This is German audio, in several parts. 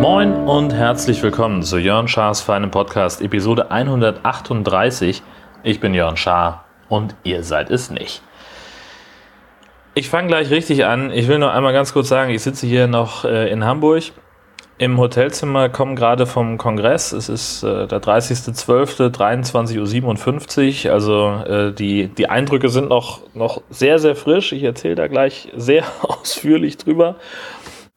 Moin und herzlich willkommen zu Jörn Schars feinem Podcast, Episode 138. Ich bin Jörn Schaar und ihr seid es nicht. Ich fange gleich richtig an. Ich will noch einmal ganz kurz sagen, ich sitze hier noch äh, in Hamburg im Hotelzimmer, komme gerade vom Kongress. Es ist äh, der 30.12., 23.57 Uhr. Also äh, die, die Eindrücke sind noch, noch sehr, sehr frisch. Ich erzähle da gleich sehr ausführlich drüber.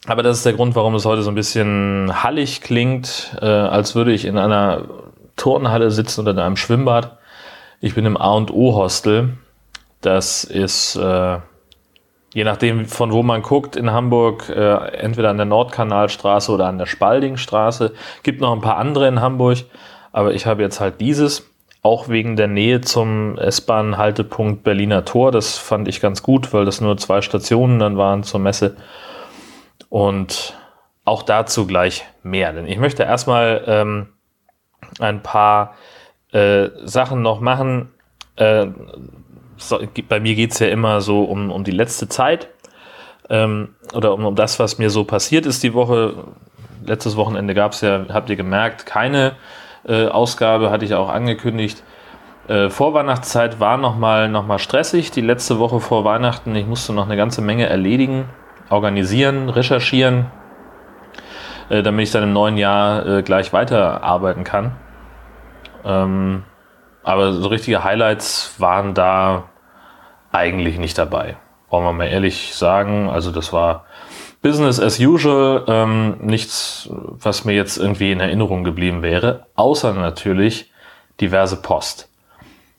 Aber das ist der Grund, warum es heute so ein bisschen hallig klingt, äh, als würde ich in einer Turnhalle sitzen oder in einem Schwimmbad. Ich bin im A&O-Hostel. Das ist äh, je nachdem von wo man guckt in Hamburg, äh, entweder an der Nordkanalstraße oder an der Spaldingstraße. Gibt noch ein paar andere in Hamburg, aber ich habe jetzt halt dieses, auch wegen der Nähe zum S-Bahn-Haltepunkt Berliner Tor. Das fand ich ganz gut, weil das nur zwei Stationen dann waren zur Messe. Und auch dazu gleich mehr, denn ich möchte erstmal ähm, ein paar äh, Sachen noch machen. Äh, so, bei mir geht's ja immer so um, um die letzte Zeit ähm, oder um, um das, was mir so passiert ist die Woche. Letztes Wochenende gab's ja, habt ihr gemerkt, keine äh, Ausgabe, hatte ich auch angekündigt. Äh, Vorweihnachtszeit war nochmal noch mal stressig. Die letzte Woche vor Weihnachten, ich musste noch eine ganze Menge erledigen, organisieren, recherchieren, äh, damit ich dann im neuen Jahr äh, gleich weiterarbeiten kann. Ähm, aber so richtige Highlights waren da eigentlich nicht dabei. Wollen wir mal ehrlich sagen. Also das war Business as usual. Ähm, nichts, was mir jetzt irgendwie in Erinnerung geblieben wäre. Außer natürlich diverse Post.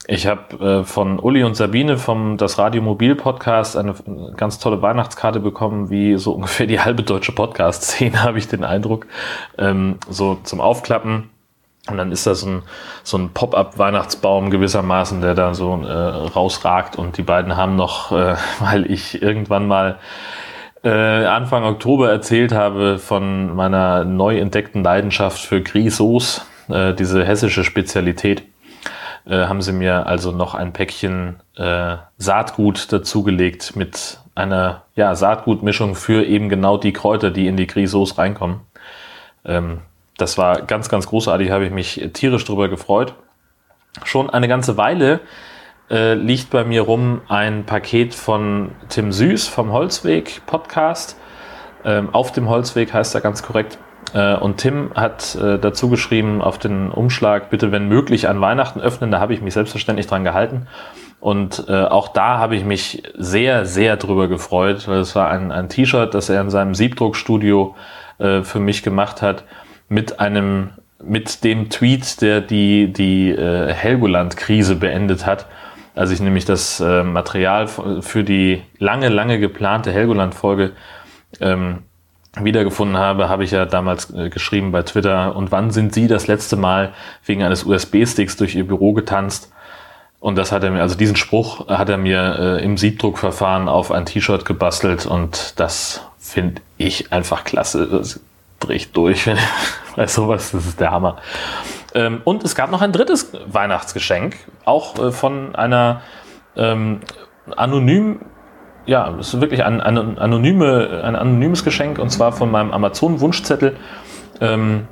Ich habe äh, von Uli und Sabine vom Das Radio Mobil Podcast eine ganz tolle Weihnachtskarte bekommen, wie so ungefähr die halbe deutsche Podcast-Szene, habe ich den Eindruck. Ähm, so zum Aufklappen und dann ist das ein, so ein Pop-up-Weihnachtsbaum gewissermaßen, der da so äh, rausragt. Und die beiden haben noch, äh, weil ich irgendwann mal äh, Anfang Oktober erzählt habe von meiner neu entdeckten Leidenschaft für Grisos, äh, diese hessische Spezialität, äh, haben sie mir also noch ein Päckchen äh, Saatgut dazugelegt mit einer ja, Saatgutmischung für eben genau die Kräuter, die in die Grisos reinkommen. Ähm, das war ganz, ganz großartig, habe ich mich tierisch drüber gefreut. Schon eine ganze Weile äh, liegt bei mir rum ein Paket von Tim Süß vom Holzweg Podcast. Ähm, auf dem Holzweg heißt er ganz korrekt. Äh, und Tim hat äh, dazu geschrieben auf den Umschlag, bitte wenn möglich an Weihnachten öffnen. Da habe ich mich selbstverständlich dran gehalten. Und äh, auch da habe ich mich sehr, sehr drüber gefreut, es war ein, ein T-Shirt, das er in seinem Siebdruckstudio äh, für mich gemacht hat mit einem, mit dem Tweet, der die, die äh, Helgoland-Krise beendet hat. Als ich nämlich das äh, Material für die lange, lange geplante Helgoland-Folge ähm, wiedergefunden habe, habe ich ja damals äh, geschrieben bei Twitter. Und wann sind Sie das letzte Mal wegen eines USB-Sticks durch Ihr Büro getanzt? Und das hat er mir, also diesen Spruch hat er mir äh, im Siebdruckverfahren auf ein T-Shirt gebastelt und das finde ich einfach klasse. Das bricht durch bei sowas. Das ist der Hammer. Ähm, und es gab noch ein drittes Weihnachtsgeschenk, auch äh, von einer ähm, anonym, ja, es ist wirklich ein, ein, anonyme, ein anonymes Geschenk und zwar von meinem Amazon-Wunschzettel ähm,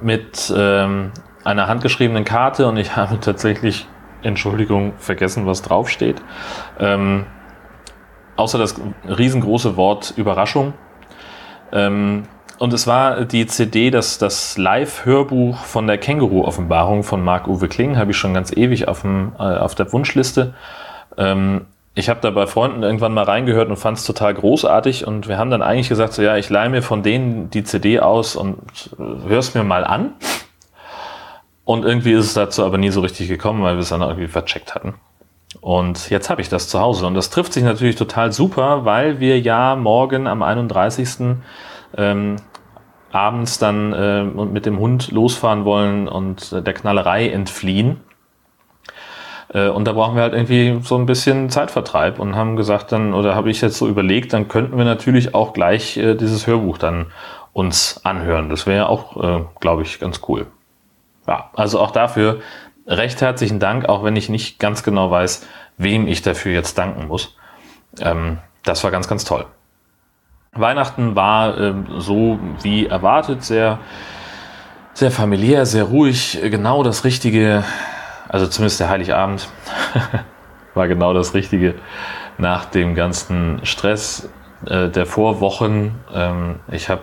mit ähm, einer handgeschriebenen Karte und ich habe tatsächlich, Entschuldigung, vergessen, was draufsteht. Ähm, außer das riesengroße Wort Überraschung. Ähm, und es war die CD, das, das Live-Hörbuch von der Känguru-Offenbarung von Marc-Uwe Kling, habe ich schon ganz ewig auf, dem, äh, auf der Wunschliste. Ähm, ich habe da bei Freunden irgendwann mal reingehört und fand es total großartig und wir haben dann eigentlich gesagt, so ja, ich leihe mir von denen die CD aus und äh, hör's mir mal an. Und irgendwie ist es dazu aber nie so richtig gekommen, weil wir es dann irgendwie vercheckt hatten. Und jetzt habe ich das zu Hause und das trifft sich natürlich total super, weil wir ja morgen am 31. Ähm, abends dann äh, mit dem Hund losfahren wollen und äh, der Knallerei entfliehen. Äh, und da brauchen wir halt irgendwie so ein bisschen Zeitvertreib und haben gesagt dann, oder habe ich jetzt so überlegt, dann könnten wir natürlich auch gleich äh, dieses Hörbuch dann uns anhören. Das wäre auch, äh, glaube ich, ganz cool. Ja, also auch dafür recht herzlichen Dank, auch wenn ich nicht ganz genau weiß, wem ich dafür jetzt danken muss. Ähm, das war ganz, ganz toll. Weihnachten war ähm, so wie erwartet sehr, sehr familiär, sehr ruhig, genau das Richtige, also zumindest der Heiligabend war genau das Richtige nach dem ganzen Stress äh, der Vorwochen. Ähm, ich habe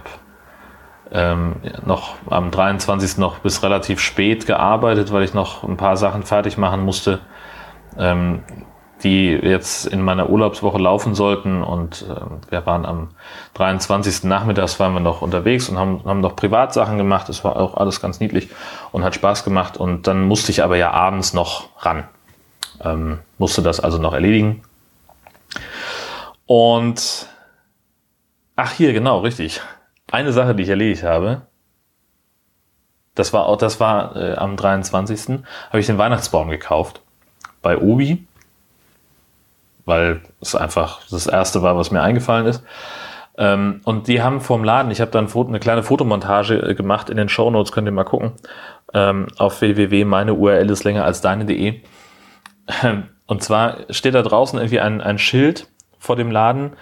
ähm, noch am 23. noch bis relativ spät gearbeitet, weil ich noch ein paar Sachen fertig machen musste, ähm, die jetzt in meiner Urlaubswoche laufen sollten. Und äh, wir waren am 23. Nachmittags waren wir noch unterwegs und haben, haben noch Privatsachen gemacht. Es war auch alles ganz niedlich und hat Spaß gemacht. Und dann musste ich aber ja abends noch ran. Ähm, musste das also noch erledigen. Und ach hier, genau, richtig eine Sache, die ich erledigt habe, das war auch, das war äh, am 23. habe ich den Weihnachtsbaum gekauft bei Obi, weil es einfach das erste war, was mir eingefallen ist. Ähm, und die haben vorm Laden, ich habe dann eine kleine Fotomontage äh, gemacht in den Show Notes, könnt ihr mal gucken, ähm, auf www. ist länger als deine.de. Und zwar steht da draußen irgendwie ein, ein Schild vor dem Laden,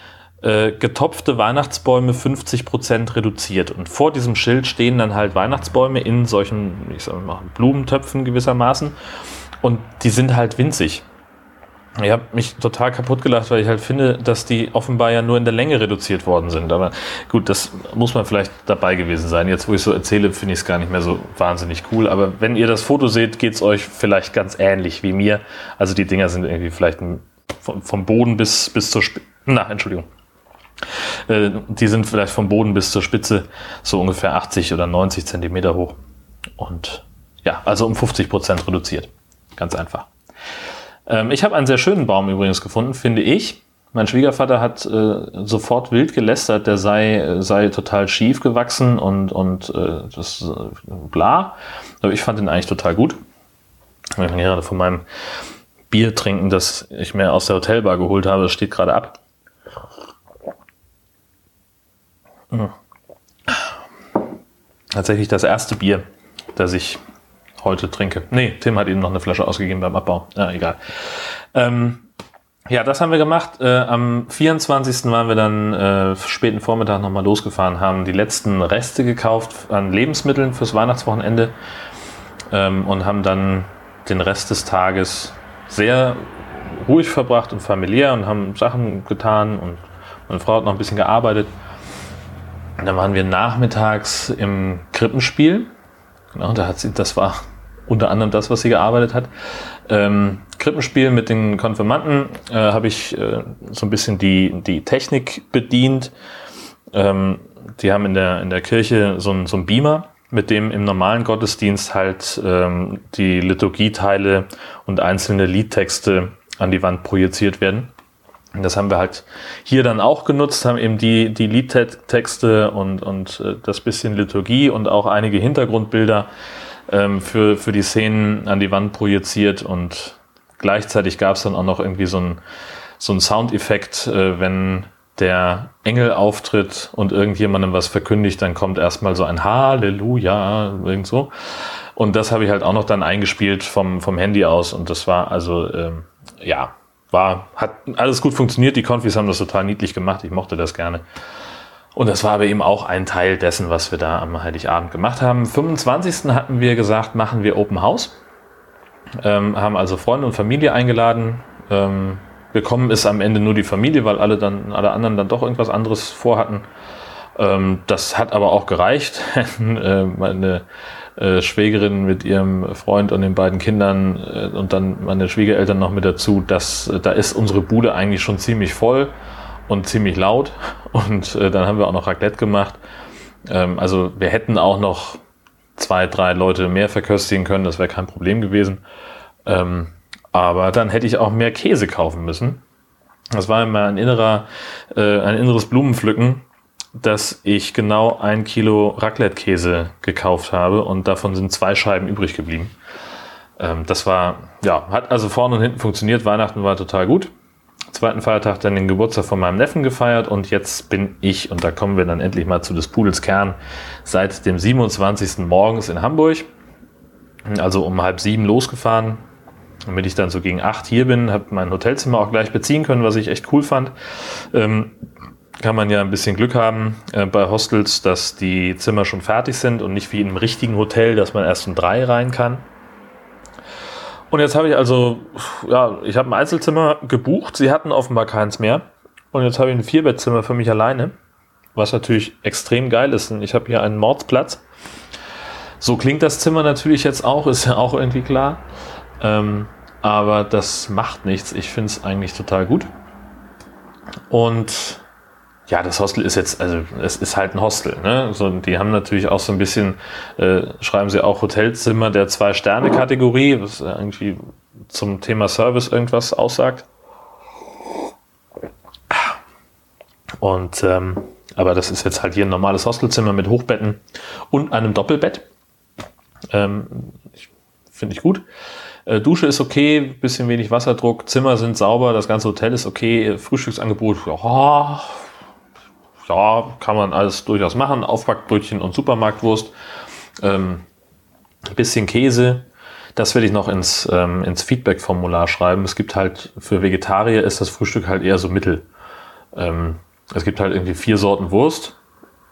äh, getopfte Weihnachtsbäume 50% reduziert. Und vor diesem Schild stehen dann halt Weihnachtsbäume in solchen, ich sag mal, Blumentöpfen gewissermaßen. Und die sind halt winzig. Ich habe mich total kaputt gelacht, weil ich halt finde, dass die offenbar ja nur in der Länge reduziert worden sind. Aber gut, das muss man vielleicht dabei gewesen sein. Jetzt, wo ich so erzähle, finde ich es gar nicht mehr so wahnsinnig cool. Aber wenn ihr das Foto seht, geht es euch vielleicht ganz ähnlich wie mir. Also die Dinger sind irgendwie vielleicht vom, Boden bis, bis zur Spitze. Na, Entschuldigung. Äh, die sind vielleicht vom Boden bis zur Spitze so ungefähr 80 oder 90 Zentimeter hoch. Und ja, also um 50 Prozent reduziert. Ganz einfach. Ähm, ich habe einen sehr schönen Baum übrigens gefunden, finde ich. Mein Schwiegervater hat äh, sofort wild gelästert, der sei, sei total schief gewachsen und, und äh, das äh, bla. Aber ich fand ihn eigentlich total gut. Ich kann gerade von meinem Bier trinken, das ich mir aus der Hotelbar geholt habe. Das steht gerade ab. Tatsächlich das erste Bier, das ich heute trinke. Nee, Tim hat ihm noch eine Flasche ausgegeben beim Abbau. Ja, egal. Ähm, ja, das haben wir gemacht. Äh, am 24. waren wir dann äh, späten Vormittag nochmal losgefahren, haben die letzten Reste gekauft an Lebensmitteln fürs Weihnachtswochenende ähm, und haben dann den Rest des Tages sehr ruhig verbracht und familiär und haben Sachen getan und meine Frau hat noch ein bisschen gearbeitet. Und dann waren wir nachmittags im Krippenspiel. Genau, da hat sie, das war unter anderem das, was sie gearbeitet hat. Ähm, Krippenspiel mit den Konfirmanden äh, habe ich äh, so ein bisschen die, die Technik bedient. Ähm, die haben in der, in der Kirche so ein, so ein Beamer, mit dem im normalen Gottesdienst halt ähm, die Liturgieteile und einzelne Liedtexte an die Wand projiziert werden. Das haben wir halt hier dann auch genutzt, haben eben die, die Liedtexte und, und äh, das bisschen Liturgie und auch einige Hintergrundbilder ähm, für, für die Szenen an die Wand projiziert und gleichzeitig gab es dann auch noch irgendwie so ein, so Soundeffekt, äh, wenn der Engel auftritt und irgendjemandem was verkündigt, dann kommt erstmal so ein Halleluja, irgend so. Und das habe ich halt auch noch dann eingespielt vom, vom Handy aus und das war also, ähm, ja, war, hat alles gut funktioniert. Die Konfis haben das total niedlich gemacht. Ich mochte das gerne. Und das war aber eben auch ein Teil dessen, was wir da am Heiligabend gemacht haben. 25. hatten wir gesagt, machen wir Open House. Ähm, haben also Freunde und Familie eingeladen. Ähm, gekommen ist am Ende nur die Familie, weil alle dann, alle anderen dann doch irgendwas anderes vorhatten. Ähm, das hat aber auch gereicht. Äh, meine äh, Schwägerin mit ihrem Freund und den beiden Kindern äh, und dann meine Schwiegereltern noch mit dazu, dass äh, da ist unsere Bude eigentlich schon ziemlich voll und ziemlich laut. Und äh, dann haben wir auch noch Raclette gemacht. Ähm, also wir hätten auch noch zwei, drei Leute mehr verköstigen können, das wäre kein Problem gewesen. Ähm, aber dann hätte ich auch mehr Käse kaufen müssen. Das war immer ein innerer, äh, ein inneres Blumenpflücken, dass ich genau ein Kilo Raclette-Käse gekauft habe und davon sind zwei Scheiben übrig geblieben. Ähm, das war, ja, hat also vorne und hinten funktioniert. Weihnachten war total gut. Zweiten Feiertag dann den Geburtstag von meinem Neffen gefeiert und jetzt bin ich, und da kommen wir dann endlich mal zu des Pudels Kern, seit dem 27. morgens in Hamburg. Also um halb sieben losgefahren, damit ich dann so gegen acht hier bin, habe mein Hotelzimmer auch gleich beziehen können, was ich echt cool fand. Ähm, kann man ja ein bisschen Glück haben äh, bei Hostels, dass die Zimmer schon fertig sind und nicht wie in einem richtigen Hotel, dass man erst um drei rein kann. Und jetzt habe ich also, ja, ich habe ein Einzelzimmer gebucht. Sie hatten offenbar keins mehr. Und jetzt habe ich ein Vierbettzimmer für mich alleine, was natürlich extrem geil ist. Und ich habe hier einen Mordsplatz. So klingt das Zimmer natürlich jetzt auch, ist ja auch irgendwie klar. Ähm, aber das macht nichts. Ich finde es eigentlich total gut. Und ja, das Hostel ist jetzt, also es ist halt ein Hostel. Ne? So, die haben natürlich auch so ein bisschen, äh, schreiben sie auch Hotelzimmer der Zwei-Sterne-Kategorie, was irgendwie zum Thema Service irgendwas aussagt. Und ähm, aber das ist jetzt halt hier ein normales Hostelzimmer mit Hochbetten und einem Doppelbett. Ähm, Finde ich gut. Äh, Dusche ist okay, bisschen wenig Wasserdruck, Zimmer sind sauber, das ganze Hotel ist okay, Frühstücksangebot, ja, ja kann man alles durchaus machen. Aufbackbrötchen und Supermarktwurst, ähm, bisschen Käse. Das will ich noch ins, ähm, ins Feedback-Formular schreiben. Es gibt halt, für Vegetarier ist das Frühstück halt eher so mittel. Ähm, es gibt halt irgendwie vier Sorten Wurst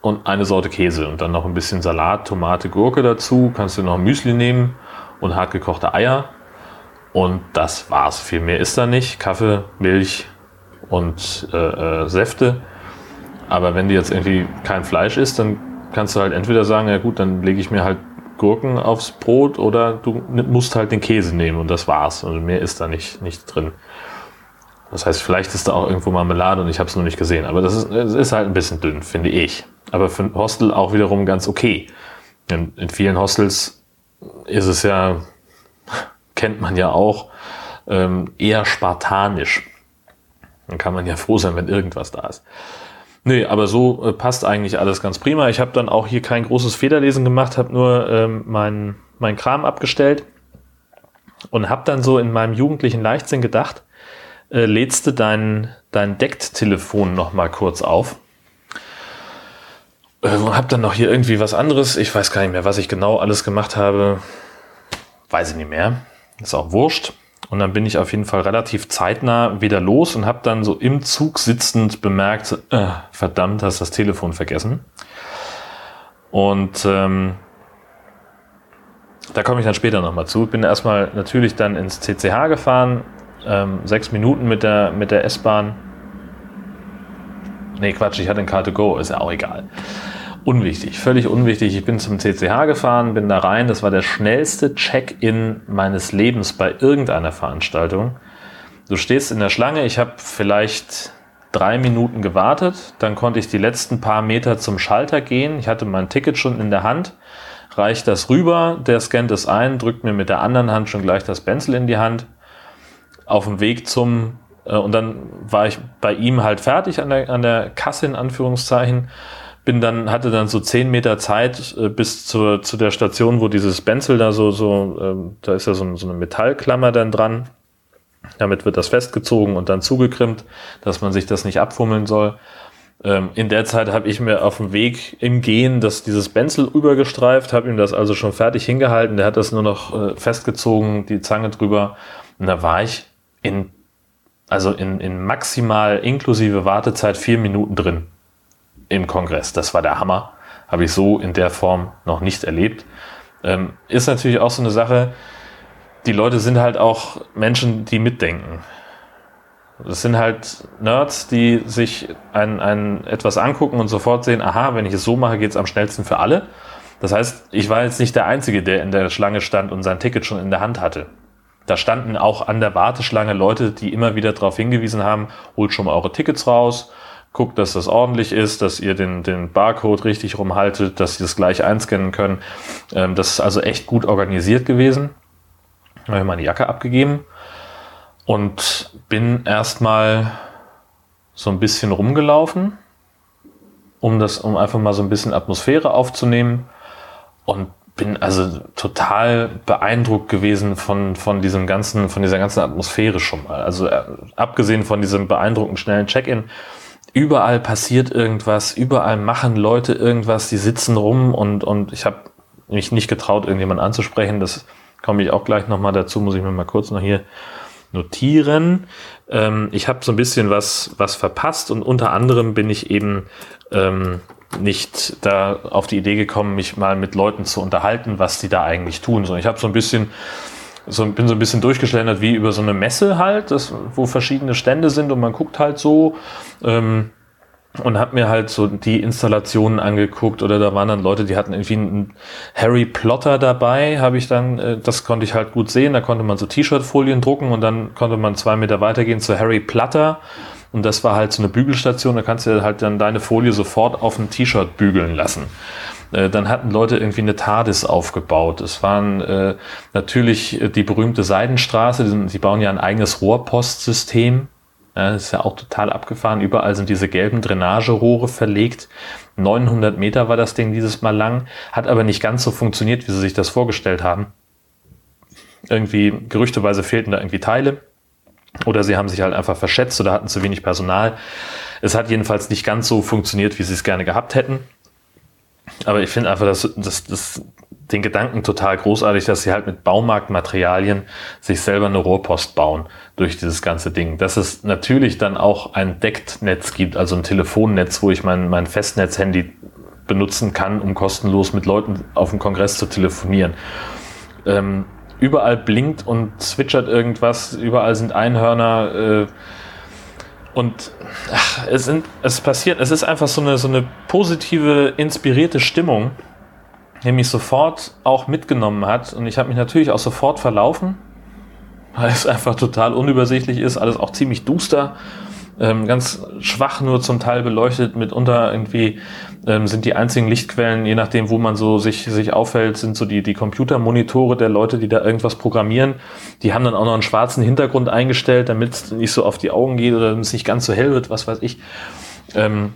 und eine Sorte Käse und dann noch ein bisschen Salat, Tomate, Gurke dazu. Kannst du noch Müsli nehmen und hartgekochte Eier. Und das war's. Viel mehr ist da nicht. Kaffee, Milch und äh, äh, Säfte. Aber wenn du jetzt irgendwie kein Fleisch isst, dann kannst du halt entweder sagen, ja gut, dann lege ich mir halt Gurken aufs Brot oder du musst halt den Käse nehmen und das war's. Also mehr ist da nicht, nicht drin. Das heißt, vielleicht ist da auch irgendwo Marmelade und ich habe es noch nicht gesehen. Aber das ist, das ist halt ein bisschen dünn, finde ich. Aber für ein Hostel auch wiederum ganz okay. In, in vielen Hostels ist es ja kennt man ja auch, ähm, eher spartanisch. Dann kann man ja froh sein, wenn irgendwas da ist. Nee, aber so äh, passt eigentlich alles ganz prima. Ich habe dann auch hier kein großes Federlesen gemacht, habe nur ähm, mein, mein Kram abgestellt und habe dann so in meinem jugendlichen Leichtsinn gedacht, äh, lädst du dein, dein Deckt-Telefon noch mal kurz auf. Äh, hab dann noch hier irgendwie was anderes. Ich weiß gar nicht mehr, was ich genau alles gemacht habe. Weiß ich nicht mehr. Ist auch wurscht. Und dann bin ich auf jeden Fall relativ zeitnah wieder los und habe dann so im Zug sitzend bemerkt, äh, verdammt, hast das Telefon vergessen. Und ähm, da komme ich dann später nochmal zu. Bin erstmal natürlich dann ins CCH gefahren, ähm, sechs Minuten mit der, mit der S-Bahn. Nee, Quatsch, ich hatte ein Car2Go, ist ja auch egal. Unwichtig, völlig unwichtig. Ich bin zum CCH gefahren, bin da rein. Das war der schnellste Check-in meines Lebens bei irgendeiner Veranstaltung. Du stehst in der Schlange, ich habe vielleicht drei Minuten gewartet, dann konnte ich die letzten paar Meter zum Schalter gehen. Ich hatte mein Ticket schon in der Hand, reicht das rüber, der scannt es ein, drückt mir mit der anderen Hand schon gleich das Benzel in die Hand. Auf dem Weg zum, äh, und dann war ich bei ihm halt fertig an der, an der Kasse in Anführungszeichen bin dann, hatte dann so zehn Meter Zeit äh, bis zur, zu der Station, wo dieses Benzel da so, so, ähm, da ist ja so, so eine Metallklammer dann dran. Damit wird das festgezogen und dann zugekrimmt, dass man sich das nicht abfummeln soll. Ähm, in der Zeit habe ich mir auf dem Weg im Gehen das, dieses Benzel übergestreift, habe ihm das also schon fertig hingehalten. Der hat das nur noch äh, festgezogen, die Zange drüber. Und da war ich in, also in, in maximal inklusive Wartezeit vier Minuten drin im Kongress. Das war der Hammer. Habe ich so in der Form noch nicht erlebt. Ähm, ist natürlich auch so eine Sache, die Leute sind halt auch Menschen, die mitdenken. Das sind halt Nerds, die sich ein, ein etwas angucken und sofort sehen, aha, wenn ich es so mache, geht es am schnellsten für alle. Das heißt, ich war jetzt nicht der Einzige, der in der Schlange stand und sein Ticket schon in der Hand hatte. Da standen auch an der Warteschlange Leute, die immer wieder darauf hingewiesen haben, holt schon mal eure Tickets raus, guckt, dass das ordentlich ist, dass ihr den, den Barcode richtig rumhaltet, dass sie das gleich einscannen können. Ähm, das ist also echt gut organisiert gewesen. Habe ich meine Jacke abgegeben und bin erstmal so ein bisschen rumgelaufen, um das, um einfach mal so ein bisschen Atmosphäre aufzunehmen und bin also total beeindruckt gewesen von, von diesem ganzen, von dieser ganzen Atmosphäre schon mal. Also äh, abgesehen von diesem beeindruckend schnellen Check-in, überall passiert irgendwas, überall machen Leute irgendwas, die sitzen rum und, und ich habe mich nicht getraut, irgendjemand anzusprechen. Das Komme ich auch gleich nochmal dazu, muss ich mir mal kurz noch hier notieren. Ähm, ich habe so ein bisschen was, was verpasst und unter anderem bin ich eben ähm, nicht da auf die Idee gekommen, mich mal mit Leuten zu unterhalten, was die da eigentlich tun. So, ich habe so ein bisschen so, bin so ein bisschen durchgeschlendert wie über so eine Messe halt, das, wo verschiedene Stände sind und man guckt halt so. Ähm, und habe mir halt so die Installationen angeguckt oder da waren dann Leute, die hatten irgendwie einen Harry Plotter dabei, habe ich dann, äh, das konnte ich halt gut sehen, da konnte man so T-Shirt-Folien drucken und dann konnte man zwei Meter weitergehen zu Harry Platter und das war halt so eine Bügelstation, da kannst du halt dann deine Folie sofort auf ein T-Shirt bügeln lassen. Äh, dann hatten Leute irgendwie eine TARDIS aufgebaut. Es waren äh, natürlich die berühmte Seidenstraße, die, die bauen ja ein eigenes Rohrpostsystem ja, das ist ja auch total abgefahren. Überall sind diese gelben Drainagerohre verlegt. 900 Meter war das Ding dieses Mal lang, hat aber nicht ganz so funktioniert, wie sie sich das vorgestellt haben. Irgendwie, gerüchteweise fehlten da irgendwie Teile. Oder sie haben sich halt einfach verschätzt oder hatten zu wenig Personal. Es hat jedenfalls nicht ganz so funktioniert, wie sie es gerne gehabt hätten. Aber ich finde einfach, dass, dass, dass den Gedanken total großartig, dass sie halt mit Baumarktmaterialien sich selber eine Rohrpost bauen durch dieses ganze Ding. Dass es natürlich dann auch ein Decktnetz gibt, also ein Telefonnetz, wo ich mein, mein Festnetzhandy benutzen kann, um kostenlos mit Leuten auf dem Kongress zu telefonieren. Ähm, überall blinkt und zwitschert irgendwas, überall sind Einhörner äh, und ach, es, sind, es passiert, es ist einfach so eine, so eine positive, inspirierte Stimmung der mich sofort auch mitgenommen hat. Und ich habe mich natürlich auch sofort verlaufen, weil es einfach total unübersichtlich ist, alles auch ziemlich duster. Ähm, ganz schwach nur zum Teil beleuchtet, mitunter irgendwie ähm, sind die einzigen Lichtquellen, je nachdem, wo man so sich, sich aufhält, sind so die, die Computermonitore der Leute, die da irgendwas programmieren. Die haben dann auch noch einen schwarzen Hintergrund eingestellt, damit es nicht so auf die Augen geht oder es nicht ganz so hell wird, was weiß ich. Ähm,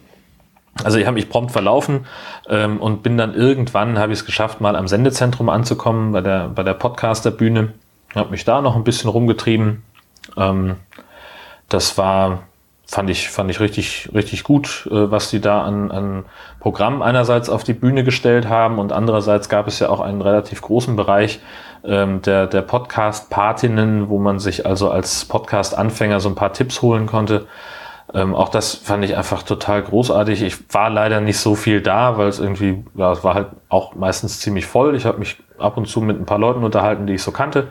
also ich habe mich prompt verlaufen ähm, und bin dann irgendwann, habe ich es geschafft, mal am Sendezentrum anzukommen, bei der, bei der Podcaster-Bühne. Habe mich da noch ein bisschen rumgetrieben. Ähm, das war, fand ich, fand ich richtig, richtig gut, äh, was die da an, an Programm einerseits auf die Bühne gestellt haben und andererseits gab es ja auch einen relativ großen Bereich ähm, der, der Podcast-Patinnen, wo man sich also als Podcast-Anfänger so ein paar Tipps holen konnte. Ähm, auch das fand ich einfach total großartig. Ich war leider nicht so viel da, weil es irgendwie, ja, es war halt auch meistens ziemlich voll. Ich habe mich ab und zu mit ein paar Leuten unterhalten, die ich so kannte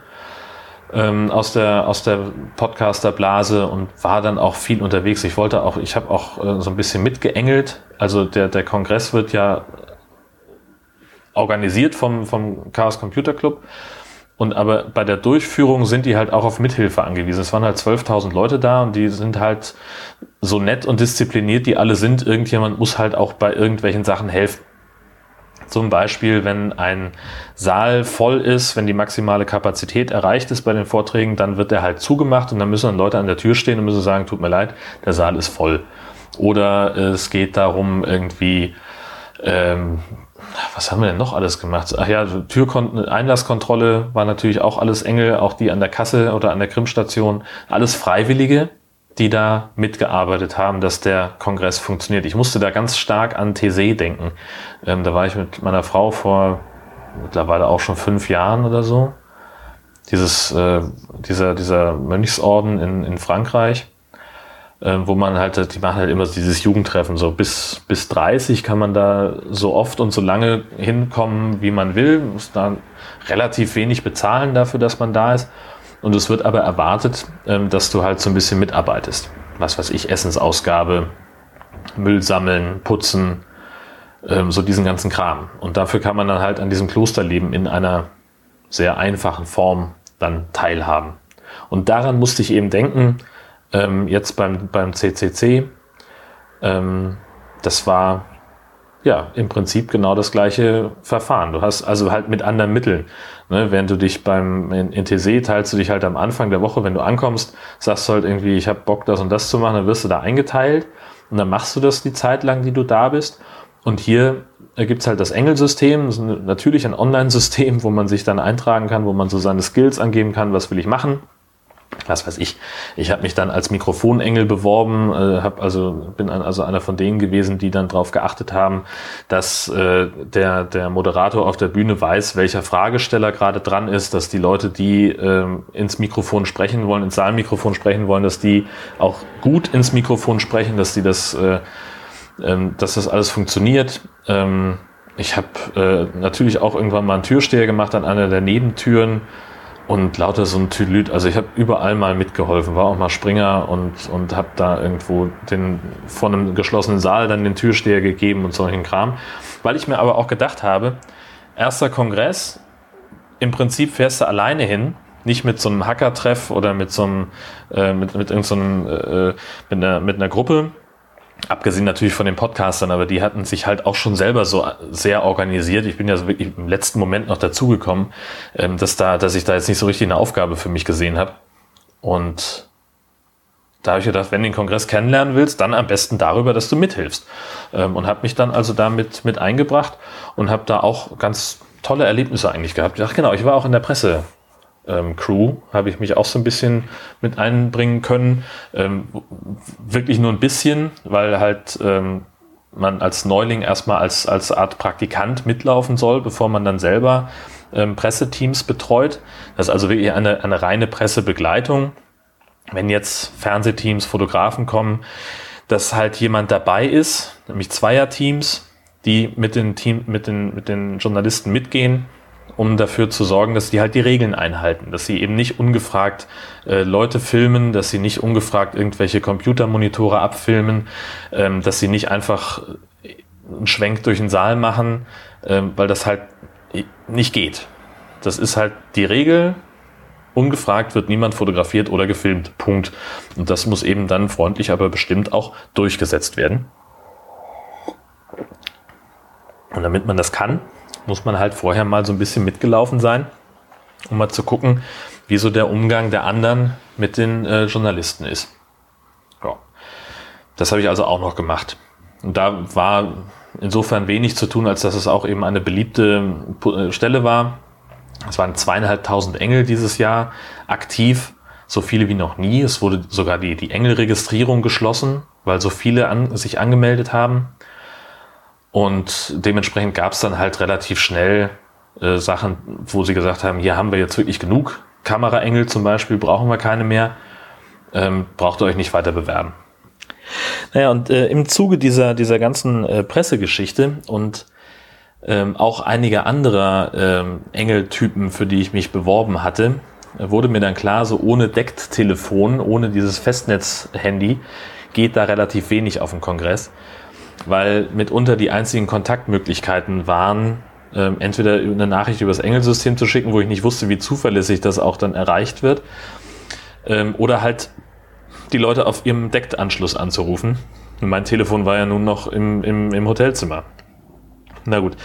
ähm, aus der aus der Podcaster-Blase und war dann auch viel unterwegs. Ich wollte auch, ich habe auch äh, so ein bisschen mitgeengelt. Also der der Kongress wird ja organisiert vom vom Chaos Computer Club und aber bei der Durchführung sind die halt auch auf Mithilfe angewiesen. Es waren halt 12.000 Leute da und die sind halt so nett und diszipliniert, die alle sind. Irgendjemand muss halt auch bei irgendwelchen Sachen helfen. Zum Beispiel, wenn ein Saal voll ist, wenn die maximale Kapazität erreicht ist bei den Vorträgen, dann wird der halt zugemacht und dann müssen dann Leute an der Tür stehen und müssen sagen, tut mir leid, der Saal ist voll. Oder es geht darum, irgendwie ähm, was haben wir denn noch alles gemacht? Ach ja, Türkon Einlasskontrolle war natürlich auch alles Engel, auch die an der Kasse oder an der Krimstation. Alles Freiwillige, die da mitgearbeitet haben, dass der Kongress funktioniert. Ich musste da ganz stark an TC denken. Ähm, da war ich mit meiner Frau vor mittlerweile auch schon fünf Jahren oder so. Dieses, äh, dieser, dieser Mönchsorden in, in Frankreich äh, wo man halt, die machen halt immer dieses Jugendtreffen, so bis, bis 30 kann man da so oft und so lange hinkommen, wie man will, muss da relativ wenig bezahlen dafür, dass man da ist. Und es wird aber erwartet, ähm, dass du halt so ein bisschen mitarbeitest. Was weiß ich, Essensausgabe, Müll sammeln, putzen, ähm, so diesen ganzen Kram. Und dafür kann man dann halt an diesem Klosterleben in einer sehr einfachen Form dann teilhaben. Und daran musste ich eben denken, ähm, jetzt beim, beim CCC, das war ja im Prinzip genau das gleiche Verfahren. Du hast also halt mit anderen Mitteln. Ne? Während du dich beim in, TC teilst du dich halt am Anfang der Woche, wenn du ankommst, sagst du halt irgendwie, ich habe Bock, das und das zu machen, dann wirst du da eingeteilt und dann machst du das die Zeit lang, die du da bist. Und hier gibt's halt das Engelsystem, das natürlich ein Online-System, wo man sich dann eintragen kann, wo man so seine Skills angeben kann, was will ich machen. Was weiß ich. Ich habe mich dann als Mikrofonengel beworben, äh, hab also bin also einer von denen gewesen, die dann darauf geachtet haben, dass äh, der der Moderator auf der Bühne weiß, welcher Fragesteller gerade dran ist, dass die Leute, die äh, ins Mikrofon sprechen wollen, ins Saalmikrofon sprechen wollen, dass die auch gut ins Mikrofon sprechen, dass die das, äh, äh, dass das alles funktioniert. Ähm, ich habe äh, natürlich auch irgendwann mal einen Türsteher gemacht an einer der Nebentüren und lauter so ein Tüdelüt. Also ich habe überall mal mitgeholfen, war auch mal Springer und, und habe da irgendwo den von einem geschlossenen Saal dann den Türsteher gegeben und solchen Kram. Weil ich mir aber auch gedacht habe, erster Kongress, im Prinzip fährst du alleine hin, nicht mit so einem Hackertreff oder mit so einem, äh, mit, mit irgendeinem, so äh, mit, einer, mit einer Gruppe, Abgesehen natürlich von den Podcastern, aber die hatten sich halt auch schon selber so sehr organisiert. Ich bin ja so wirklich im letzten Moment noch dazugekommen, ähm, dass da, dass ich da jetzt nicht so richtig eine Aufgabe für mich gesehen habe. Und da habe ich gedacht, wenn du den Kongress kennenlernen willst, dann am besten darüber, dass du mithilfst. Ähm, und habe mich dann also damit mit eingebracht und habe da auch ganz tolle Erlebnisse eigentlich gehabt. Dachte, genau, ich war auch in der Presse ähm, Crew habe ich mich auch so ein bisschen mit einbringen können. Ähm, wirklich nur ein bisschen, weil halt ähm, man als Neuling erstmal als, als Art Praktikant mitlaufen soll, bevor man dann selber ähm, Presseteams betreut. Das ist also wirklich eine, eine reine Pressebegleitung. Wenn jetzt Fernsehteams, Fotografen kommen, dass halt jemand dabei ist, nämlich Zweierteams, die mit den Team, mit den, mit den Journalisten mitgehen um dafür zu sorgen, dass die halt die Regeln einhalten, dass sie eben nicht ungefragt äh, Leute filmen, dass sie nicht ungefragt irgendwelche Computermonitore abfilmen, ähm, dass sie nicht einfach einen Schwenk durch den Saal machen, ähm, weil das halt nicht geht. Das ist halt die Regel. Ungefragt wird niemand fotografiert oder gefilmt. Punkt. Und das muss eben dann freundlich, aber bestimmt auch durchgesetzt werden. Und damit man das kann, muss man halt vorher mal so ein bisschen mitgelaufen sein, um mal zu gucken, wie so der Umgang der anderen mit den äh, Journalisten ist. Ja. Das habe ich also auch noch gemacht. Und da war insofern wenig zu tun, als dass es auch eben eine beliebte äh, Stelle war. Es waren zweieinhalbtausend Engel dieses Jahr aktiv, so viele wie noch nie. Es wurde sogar die, die Engelregistrierung geschlossen, weil so viele an, sich angemeldet haben. Und dementsprechend gab es dann halt relativ schnell äh, Sachen, wo sie gesagt haben, hier haben wir jetzt wirklich genug. Kameraengel zum Beispiel brauchen wir keine mehr. Ähm, braucht ihr euch nicht weiter bewerben. Naja, und äh, im Zuge dieser, dieser ganzen äh, Pressegeschichte und ähm, auch einiger anderer ähm, Engeltypen, für die ich mich beworben hatte, wurde mir dann klar, so ohne Deckt-Telefon, ohne dieses Festnetz-Handy geht da relativ wenig auf dem Kongress weil mitunter die einzigen Kontaktmöglichkeiten waren, ähm, entweder eine Nachricht über das Engelsystem zu schicken, wo ich nicht wusste, wie zuverlässig das auch dann erreicht wird, ähm, oder halt die Leute auf ihrem Deckt-Anschluss anzurufen. Und mein Telefon war ja nun noch im, im, im Hotelzimmer. Na gut.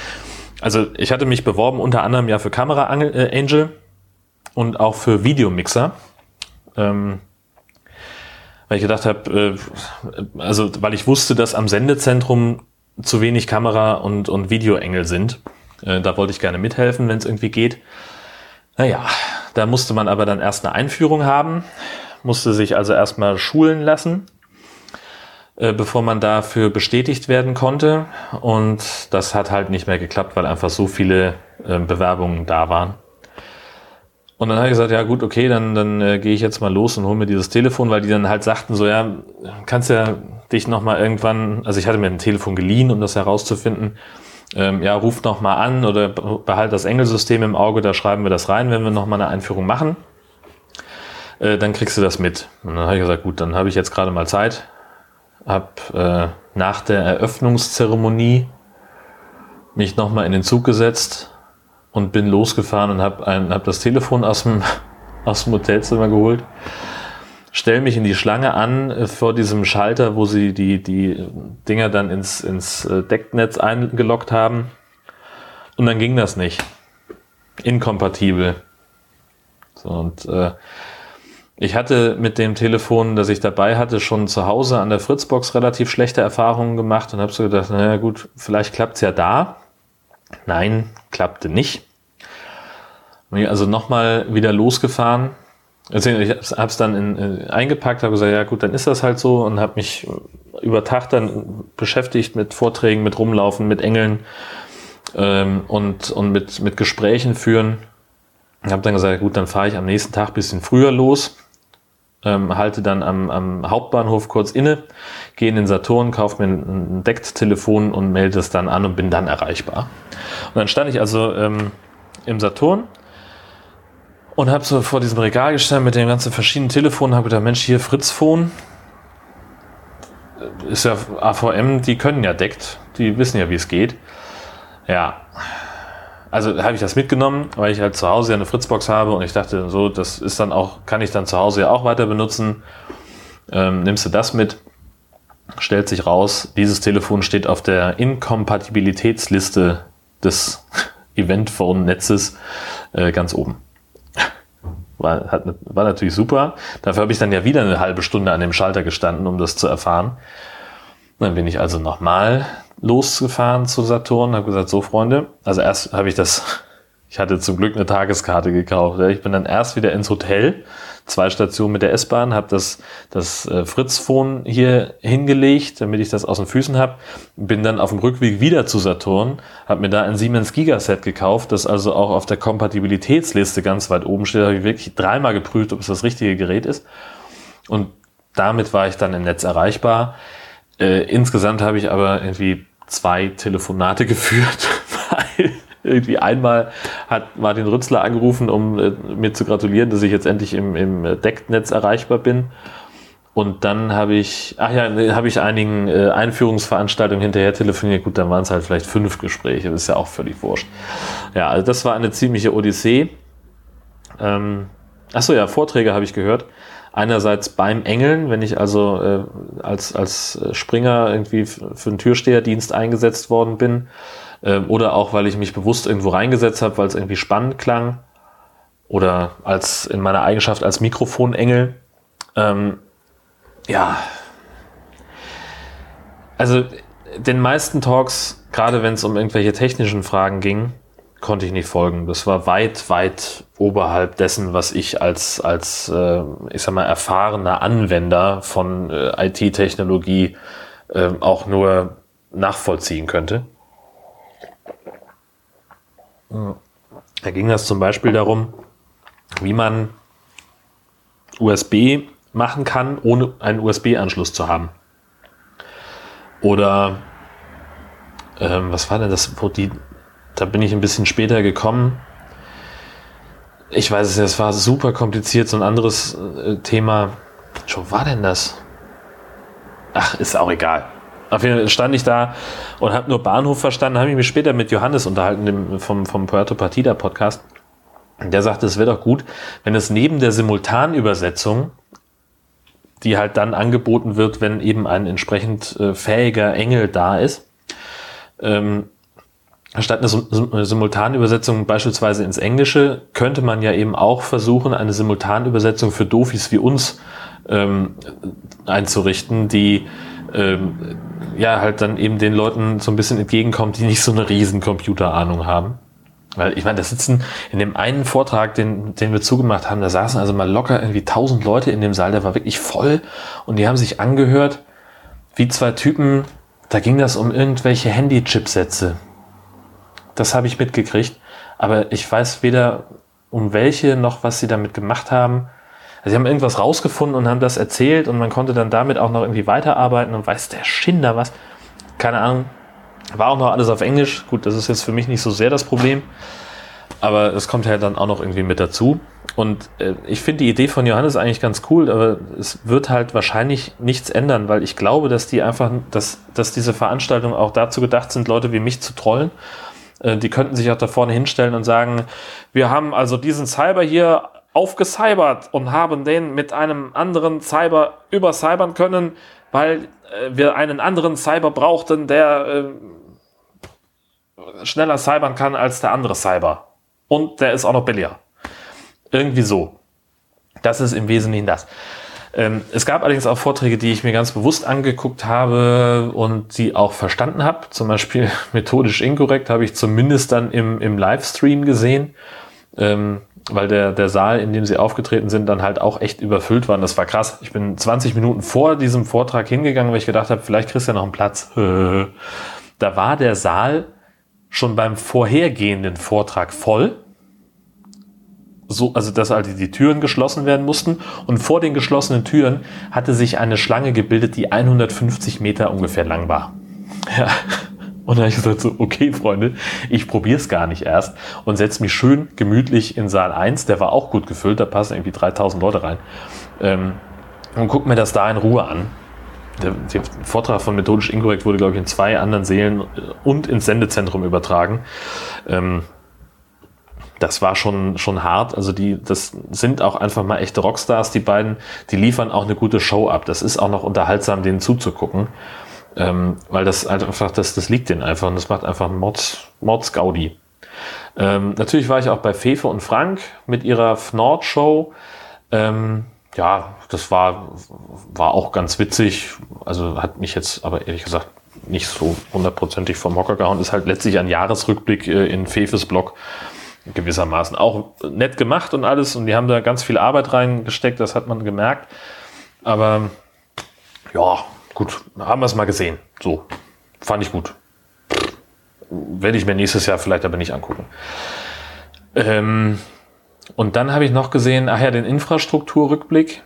Also ich hatte mich beworben unter anderem ja für Kamera Angel und auch für Videomixer. Ähm, weil ich gedacht habe, äh, also weil ich wusste, dass am Sendezentrum zu wenig Kamera und, und Videoengel sind. Äh, da wollte ich gerne mithelfen, wenn es irgendwie geht. Naja, da musste man aber dann erst eine Einführung haben, musste sich also erstmal schulen lassen, äh, bevor man dafür bestätigt werden konnte. Und das hat halt nicht mehr geklappt, weil einfach so viele äh, Bewerbungen da waren. Und dann habe ich gesagt, ja gut, okay, dann, dann äh, gehe ich jetzt mal los und hole mir dieses Telefon, weil die dann halt sagten so, ja, kannst ja dich nochmal irgendwann, also ich hatte mir ein Telefon geliehen, um das herauszufinden, ähm, ja, ruf nochmal an oder behalt das Engelsystem im Auge, da schreiben wir das rein, wenn wir nochmal eine Einführung machen. Äh, dann kriegst du das mit. Und dann habe ich gesagt, gut, dann habe ich jetzt gerade mal Zeit, habe äh, nach der Eröffnungszeremonie mich nochmal in den Zug gesetzt, und bin losgefahren und habe hab das Telefon aus dem, aus dem Hotelzimmer geholt, stell mich in die Schlange an äh, vor diesem Schalter, wo sie die, die Dinger dann ins, ins äh, Decknetz eingeloggt haben. Und dann ging das nicht. Inkompatibel. So, und äh, ich hatte mit dem Telefon, das ich dabei hatte, schon zu Hause an der Fritzbox relativ schlechte Erfahrungen gemacht und habe so gedacht, naja gut, vielleicht klappt's ja da. Nein, klappte nicht. Also nochmal wieder losgefahren, Also ich habe es dann in, in, eingepackt, habe gesagt, ja gut, dann ist das halt so und habe mich über Tag dann beschäftigt mit Vorträgen, mit Rumlaufen, mit Engeln ähm, und, und mit, mit Gesprächen führen. Ich habe dann gesagt, gut, dann fahre ich am nächsten Tag bisschen früher los, ähm, halte dann am, am Hauptbahnhof kurz inne, gehe in den Saturn, kaufe mir ein, ein Decktelefon und melde es dann an und bin dann erreichbar. Und dann stand ich also ähm, im Saturn und habe so vor diesem Regal gestanden mit den ganzen verschiedenen Telefonen, habe gedacht, Mensch, hier Fritzphone, ist ja AVM, die können ja deckt, die wissen ja, wie es geht. Ja, also habe ich das mitgenommen, weil ich halt zu Hause ja eine Fritzbox habe und ich dachte, so, das ist dann auch, kann ich dann zu Hause ja auch weiter benutzen. Ähm, nimmst du das mit, stellt sich raus, dieses Telefon steht auf der Inkompatibilitätsliste des Eventphone-Netzes äh, ganz oben. War, hat, war natürlich super. Dafür habe ich dann ja wieder eine halbe Stunde an dem Schalter gestanden, um das zu erfahren. Dann bin ich also nochmal losgefahren zu Saturn, habe gesagt, so Freunde, also erst habe ich das, ich hatte zum Glück eine Tageskarte gekauft. Ich bin dann erst wieder ins Hotel, zwei Stationen mit der S-Bahn, habe das, das äh, Fritz-Phone hier hingelegt, damit ich das aus den Füßen habe. Bin dann auf dem Rückweg wieder zu Saturn, habe mir da ein Siemens Gigaset gekauft, das also auch auf der Kompatibilitätsliste ganz weit oben steht. Habe ich wirklich dreimal geprüft, ob es das richtige Gerät ist. Und damit war ich dann im Netz erreichbar. Äh, insgesamt habe ich aber irgendwie zwei Telefonate geführt, weil irgendwie einmal hat Martin Rützler angerufen, um äh, mir zu gratulieren, dass ich jetzt endlich im, im Decknetz erreichbar bin. Und dann habe ich, ach ja, habe ich einigen äh, Einführungsveranstaltungen hinterher telefoniert. Gut, dann waren es halt vielleicht fünf Gespräche. Das ist ja auch völlig wurscht. Ja, also das war eine ziemliche Odyssee. Ähm, achso, ja, Vorträge habe ich gehört. Einerseits beim Engeln, wenn ich also äh, als, als Springer irgendwie für einen Türsteherdienst eingesetzt worden bin. Äh, oder auch, weil ich mich bewusst irgendwo reingesetzt habe, weil es irgendwie spannend klang. Oder als in meiner Eigenschaft als Mikrofonengel. Ähm, ja. Also den meisten Talks, gerade wenn es um irgendwelche technischen Fragen ging, konnte ich nicht folgen. Das war weit, weit oberhalb dessen, was ich als, als äh, ich sag mal, erfahrener Anwender von äh, IT-Technologie äh, auch nur nachvollziehen könnte. Da ging das zum Beispiel darum, wie man USB machen kann, ohne einen USB-Anschluss zu haben. Oder ähm, was war denn das, wo die da bin ich ein bisschen später gekommen. Ich weiß es nicht, es war super kompliziert. So ein anderes äh, Thema. Wo war denn das? Ach, ist auch egal. Auf jeden Fall stand ich da und habe nur Bahnhof verstanden. Habe ich mich später mit Johannes unterhalten dem, vom, vom Puerto Partida Podcast. Der sagte, es wäre doch gut, wenn es neben der Simultanübersetzung, die halt dann angeboten wird, wenn eben ein entsprechend äh, fähiger Engel da ist, ähm, Statt eine Simultanübersetzung beispielsweise ins Englische könnte man ja eben auch versuchen, eine Simultanübersetzung für Dofis wie uns ähm, einzurichten, die ähm, ja halt dann eben den Leuten so ein bisschen entgegenkommt, die nicht so eine riesen Computerahnung haben. Weil ich meine, da sitzen in dem einen Vortrag, den, den wir zugemacht haben, da saßen also mal locker irgendwie tausend Leute in dem Saal, der war wirklich voll und die haben sich angehört wie zwei Typen, da ging das um irgendwelche Handy-Chipsätze das habe ich mitgekriegt. Aber ich weiß weder um welche noch was sie damit gemacht haben. Also sie haben irgendwas rausgefunden und haben das erzählt und man konnte dann damit auch noch irgendwie weiterarbeiten und weiß der Schinder was. Keine Ahnung. War auch noch alles auf Englisch. Gut, das ist jetzt für mich nicht so sehr das Problem. Aber es kommt halt dann auch noch irgendwie mit dazu. Und äh, ich finde die Idee von Johannes eigentlich ganz cool, aber es wird halt wahrscheinlich nichts ändern, weil ich glaube, dass die einfach, dass, dass diese Veranstaltungen auch dazu gedacht sind, Leute wie mich zu trollen äh, die könnten sich auch da vorne hinstellen und sagen, wir haben also diesen Cyber hier aufgecybert und haben den mit einem anderen Cyber übercybern können, weil äh, wir einen anderen Cyber brauchten, der äh, schneller cybern kann als der andere Cyber. Und der ist auch noch billiger. Irgendwie so. Das ist im Wesentlichen das. Ähm, es gab allerdings auch Vorträge, die ich mir ganz bewusst angeguckt habe und die auch verstanden habe. Zum Beispiel methodisch inkorrekt habe ich zumindest dann im, im Livestream gesehen. Ähm, weil der, der Saal, in dem sie aufgetreten sind, dann halt auch echt überfüllt war. Und das war krass. Ich bin 20 Minuten vor diesem Vortrag hingegangen, weil ich gedacht habe, vielleicht kriegst du ja noch einen Platz. Da war der Saal schon beim vorhergehenden Vortrag voll. So, also dass halt die Türen geschlossen werden mussten. Und vor den geschlossenen Türen hatte sich eine Schlange gebildet, die 150 Meter ungefähr lang war. Ja. Und dann habe ich gesagt so, okay, Freunde, ich probiere es gar nicht erst und setze mich schön gemütlich in Saal 1. Der war auch gut gefüllt, da passen irgendwie 3000 Leute rein. Ähm, und guck mir das da in Ruhe an. Der, der Vortrag von Methodisch Inkorrekt wurde, glaube ich, in zwei anderen Seelen und ins Sendezentrum übertragen. Ähm, das war schon, schon hart. Also die, das sind auch einfach mal echte Rockstars, die beiden. Die liefern auch eine gute Show ab. Das ist auch noch unterhaltsam, denen zuzugucken. Ähm, weil das einfach, das, das liegt denen einfach und das macht einfach Mords, Mords Gaudi. Ähm, natürlich war ich auch bei Fefe und Frank mit ihrer Fnord-Show. Ähm, ja, das war, war auch ganz witzig. Also hat mich jetzt aber ehrlich gesagt nicht so hundertprozentig vom Hocker gehauen. Ist halt letztlich ein Jahresrückblick äh, in Fefes Blog gewissermaßen. Auch nett gemacht und alles. Und die haben da ganz viel Arbeit reingesteckt, das hat man gemerkt. Aber ja, gut, haben wir es mal gesehen. So, fand ich gut. Werde ich mir nächstes Jahr vielleicht aber nicht angucken. Ähm, und dann habe ich noch gesehen, ach ja, den Infrastrukturrückblick.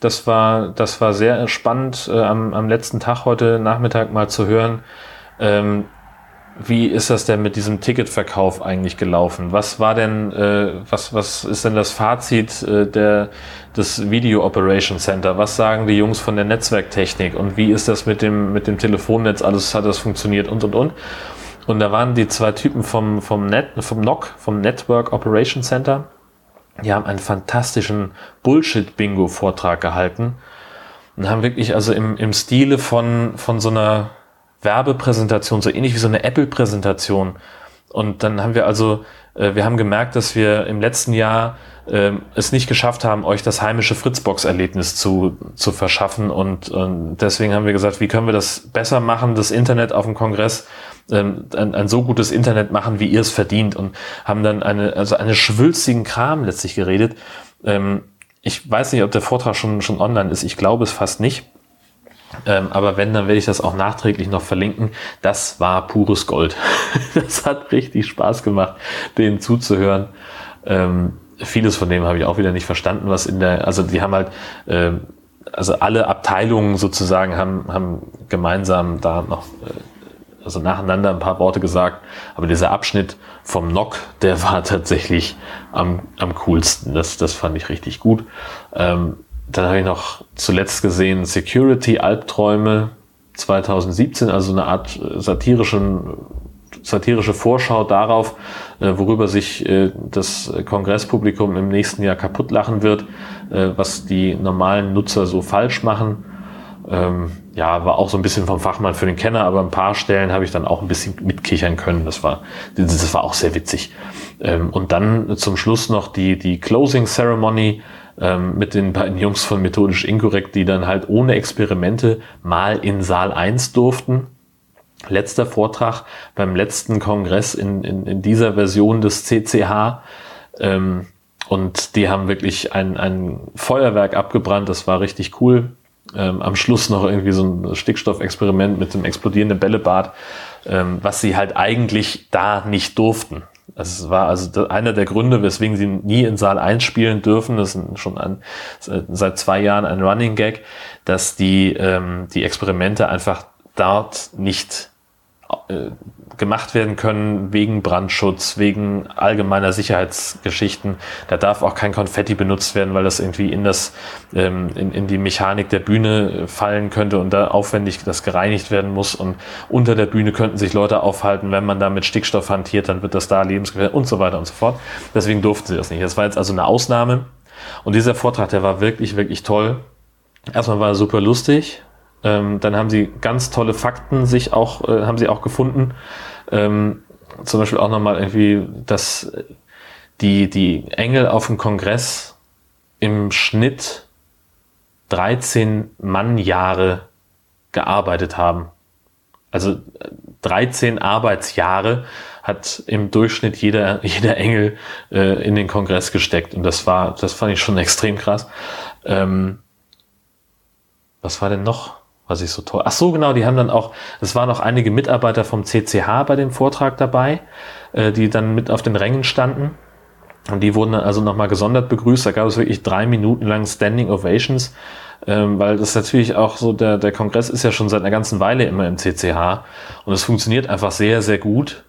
Das war, das war sehr spannend, äh, am, am letzten Tag heute Nachmittag mal zu hören. Ähm, wie ist das denn mit diesem Ticketverkauf eigentlich gelaufen? Was war denn, äh, was, was ist denn das Fazit äh, der, des Video Operation Center? Was sagen die Jungs von der Netzwerktechnik? Und wie ist das mit dem, mit dem Telefonnetz? Alles hat das funktioniert und, und, und. Und da waren die zwei Typen vom, vom Net, vom NOC, vom Network Operation Center. Die haben einen fantastischen Bullshit-Bingo-Vortrag gehalten und haben wirklich also im, im Stile von, von so einer Werbepräsentation, so ähnlich wie so eine Apple-Präsentation. Und dann haben wir also, äh, wir haben gemerkt, dass wir im letzten Jahr äh, es nicht geschafft haben, euch das heimische Fritzbox-Erlebnis zu, zu verschaffen. Und, und deswegen haben wir gesagt, wie können wir das besser machen, das Internet auf dem Kongress, ähm, ein, ein so gutes Internet machen, wie ihr es verdient. Und haben dann eine, also eine schwülstigen Kram letztlich geredet. Ähm, ich weiß nicht, ob der Vortrag schon, schon online ist. Ich glaube es fast nicht. Ähm, aber wenn, dann werde ich das auch nachträglich noch verlinken. Das war pures Gold. das hat richtig Spaß gemacht, denen zuzuhören. Ähm, vieles von dem habe ich auch wieder nicht verstanden, was in der, also die haben halt, äh, also alle Abteilungen sozusagen haben, haben gemeinsam da noch, äh, also nacheinander ein paar Worte gesagt, aber dieser Abschnitt vom NOC, der war tatsächlich am, am coolsten. Das, das fand ich richtig gut. Ähm, dann habe ich noch zuletzt gesehen Security Albträume 2017, also eine Art satirischen, satirische Vorschau darauf, äh, worüber sich äh, das Kongresspublikum im nächsten Jahr kaputt lachen wird, äh, was die normalen Nutzer so falsch machen. Ähm, ja, war auch so ein bisschen vom Fachmann für den Kenner, aber ein paar Stellen habe ich dann auch ein bisschen mitkichern können. Das war, das war auch sehr witzig. Ähm, und dann zum Schluss noch die, die Closing Ceremony, ähm, mit den beiden Jungs von Methodisch Inkorrekt, die dann halt ohne Experimente mal in Saal 1 durften. Letzter Vortrag beim letzten Kongress in, in, in dieser Version des CCH. Ähm, und die haben wirklich ein, ein Feuerwerk abgebrannt. Das war richtig cool. Ähm, am Schluss noch irgendwie so ein Stickstoffexperiment mit dem explodierenden Bällebad, ähm, was sie halt eigentlich da nicht durften. Es war also einer der Gründe, weswegen sie nie in Saal 1 spielen dürfen. Das ist schon ein, seit zwei Jahren ein Running Gag, dass die, ähm, die Experimente einfach dort nicht äh, gemacht werden können wegen Brandschutz, wegen allgemeiner Sicherheitsgeschichten. Da darf auch kein Konfetti benutzt werden, weil das irgendwie in das ähm, in, in die Mechanik der Bühne fallen könnte und da aufwendig das gereinigt werden muss. Und unter der Bühne könnten sich Leute aufhalten, wenn man da mit Stickstoff hantiert, dann wird das da lebensgefährlich und so weiter und so fort. Deswegen durften sie das nicht. Das war jetzt also eine Ausnahme. Und dieser Vortrag, der war wirklich, wirklich toll. Erstmal war er super lustig, ähm, dann haben sie ganz tolle Fakten sich auch, äh, haben sie auch gefunden. Ähm, zum Beispiel auch nochmal irgendwie, dass die, die Engel auf dem Kongress im Schnitt 13 Mannjahre gearbeitet haben. Also 13 Arbeitsjahre hat im Durchschnitt jeder, jeder Engel äh, in den Kongress gesteckt. Und das war, das fand ich schon extrem krass. Ähm, was war denn noch, was ich so toll? Ach so, genau, die haben dann auch, es waren auch einige Mitarbeiter vom CCH bei dem Vortrag dabei, äh, die dann mit auf den Rängen standen. Und die wurden dann also nochmal gesondert begrüßt. Da gab es wirklich drei Minuten lang Standing Ovations, ähm, weil das natürlich auch so, der, der Kongress ist ja schon seit einer ganzen Weile immer im CCH und es funktioniert einfach sehr, sehr gut.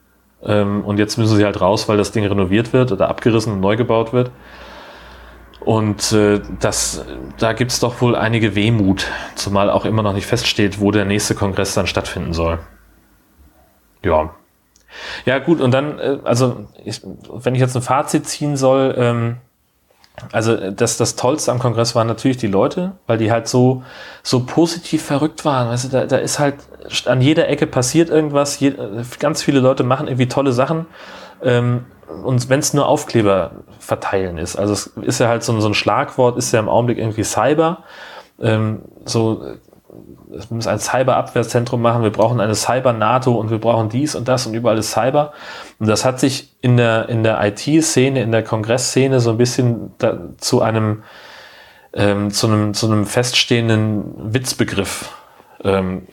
Ähm, und jetzt müssen sie halt raus, weil das Ding renoviert wird oder abgerissen und neu gebaut wird. Und äh, das, da gibt's doch wohl einige Wehmut, zumal auch immer noch nicht feststeht, wo der nächste Kongress dann stattfinden soll. Ja. Ja, gut, und dann, äh, also ich, wenn ich jetzt ein Fazit ziehen soll, ähm, also das, das Tollste am Kongress waren natürlich die Leute, weil die halt so, so positiv verrückt waren. Weißt du, da, da ist halt an jeder Ecke passiert irgendwas, je, ganz viele Leute machen irgendwie tolle Sachen. Ähm, und wenn es nur Aufkleber verteilen ist, also es ist ja halt so, so ein Schlagwort, ist ja im Augenblick irgendwie Cyber. Ähm, so, es muss ein Cyberabwehrzentrum machen, wir brauchen eine Cyber-NATO und wir brauchen dies und das und überall ist Cyber. Und das hat sich in der, in der IT-Szene, in der Kongress-Szene so ein bisschen da, zu einem, ähm, zu einem, zu einem feststehenden Witzbegriff ähm,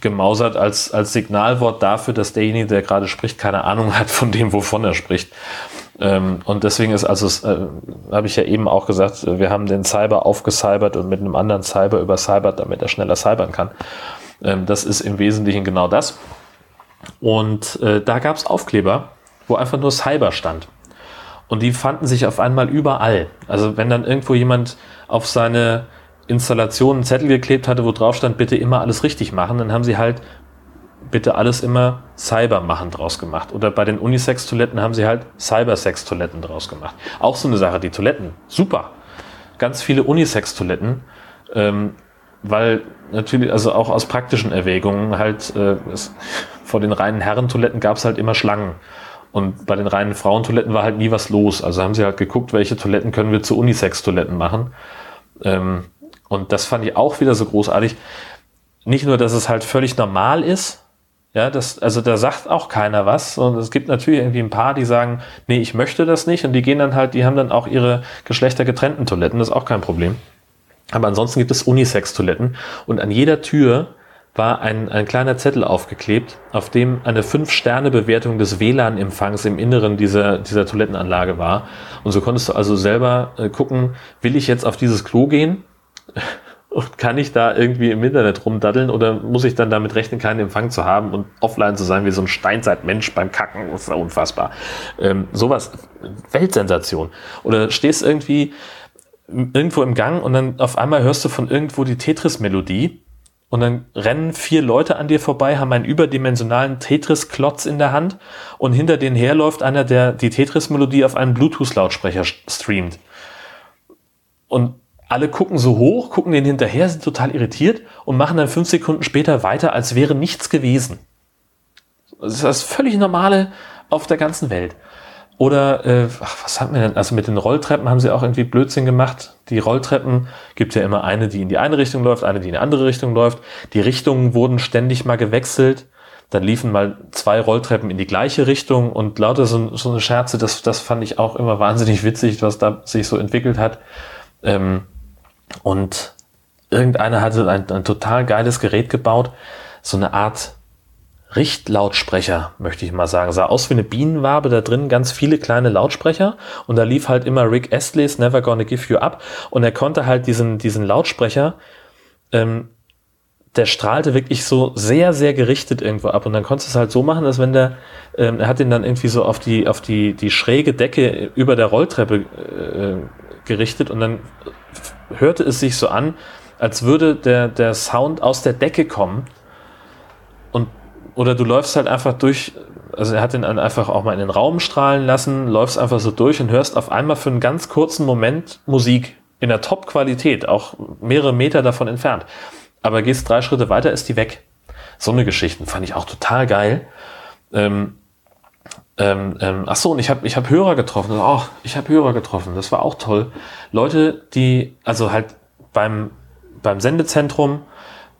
gemausert als, als Signalwort dafür, dass derjenige, der gerade spricht, keine Ahnung hat von dem, wovon er spricht. Ähm, und deswegen ist also, äh, habe ich ja eben auch gesagt, wir haben den Cyber aufgecybert und mit einem anderen Cyber übercybert, damit er schneller cybern kann. Ähm, das ist im Wesentlichen genau das. Und äh, da gab es Aufkleber, wo einfach nur Cyber stand. Und die fanden sich auf einmal überall. Also wenn dann irgendwo jemand auf seine Installation einen Zettel geklebt hatte, wo drauf stand, bitte immer alles richtig machen, dann haben sie halt bitte alles immer Cyber machen draus gemacht. Oder bei den Unisex-Toiletten haben sie halt Cybersex-Toiletten draus gemacht. Auch so eine Sache, die Toiletten, super. Ganz viele Unisex-Toiletten, ähm, weil natürlich, also auch aus praktischen Erwägungen halt, äh, es, vor den reinen Herrentoiletten gab es halt immer Schlangen. Und bei den reinen Frauentoiletten war halt nie was los. Also haben sie halt geguckt, welche Toiletten können wir zu Unisex-Toiletten machen. Ähm, und das fand ich auch wieder so großartig. Nicht nur, dass es halt völlig normal ist, ja, das, also da sagt auch keiner was. Und es gibt natürlich irgendwie ein paar, die sagen, nee, ich möchte das nicht. Und die gehen dann halt, die haben dann auch ihre geschlechtergetrennten Toiletten, das ist auch kein Problem. Aber ansonsten gibt es Unisex-Toiletten. Und an jeder Tür war ein, ein kleiner Zettel aufgeklebt, auf dem eine 5-Sterne-Bewertung des WLAN-Empfangs im Inneren dieser, dieser Toilettenanlage war. Und so konntest du also selber äh, gucken, will ich jetzt auf dieses Klo gehen? Und kann ich da irgendwie im Internet rumdaddeln oder muss ich dann damit rechnen, keinen Empfang zu haben und offline zu sein wie so ein Steinzeitmensch beim Kacken? Das ist unfassbar. Ähm, sowas, Weltsensation. Oder stehst irgendwie irgendwo im Gang und dann auf einmal hörst du von irgendwo die Tetris-Melodie und dann rennen vier Leute an dir vorbei, haben einen überdimensionalen Tetris-Klotz in der Hand und hinter denen herläuft einer, der die Tetris-Melodie auf einen Bluetooth-Lautsprecher streamt. Und alle gucken so hoch, gucken den hinterher, sind total irritiert und machen dann fünf Sekunden später weiter, als wäre nichts gewesen. Das ist das völlig normale auf der ganzen Welt. Oder, äh, ach, was haben wir denn? Also mit den Rolltreppen haben sie auch irgendwie Blödsinn gemacht. Die Rolltreppen gibt ja immer eine, die in die eine Richtung läuft, eine, die in die andere Richtung läuft. Die Richtungen wurden ständig mal gewechselt. Dann liefen mal zwei Rolltreppen in die gleiche Richtung und lauter so, so eine Scherze, das, das fand ich auch immer wahnsinnig witzig, was da sich so entwickelt hat. Ähm, und irgendeiner hatte ein, ein total geiles Gerät gebaut, so eine Art Richtlautsprecher, möchte ich mal sagen. Sah aus wie eine Bienenwabe, da drin ganz viele kleine Lautsprecher. Und da lief halt immer Rick Astley's Never Gonna Give You Up. Und er konnte halt diesen, diesen Lautsprecher, ähm, der strahlte wirklich so sehr, sehr gerichtet irgendwo ab. Und dann konntest du es halt so machen, dass wenn der, ähm, er hat ihn dann irgendwie so auf die, auf die, die schräge Decke über der Rolltreppe äh, gerichtet. Und dann hörte es sich so an, als würde der, der Sound aus der Decke kommen. Und, oder du läufst halt einfach durch, also er hat ihn einfach auch mal in den Raum strahlen lassen, läufst einfach so durch und hörst auf einmal für einen ganz kurzen Moment Musik in der Top-Qualität, auch mehrere Meter davon entfernt. Aber gehst drei Schritte weiter, ist die weg. So eine Geschichten fand ich auch total geil. Ähm, ähm, ähm, ach so, und ich habe ich hab Hörer getroffen. Oh, ich habe Hörer getroffen. Das war auch toll. Leute, die also halt beim beim Sendezentrum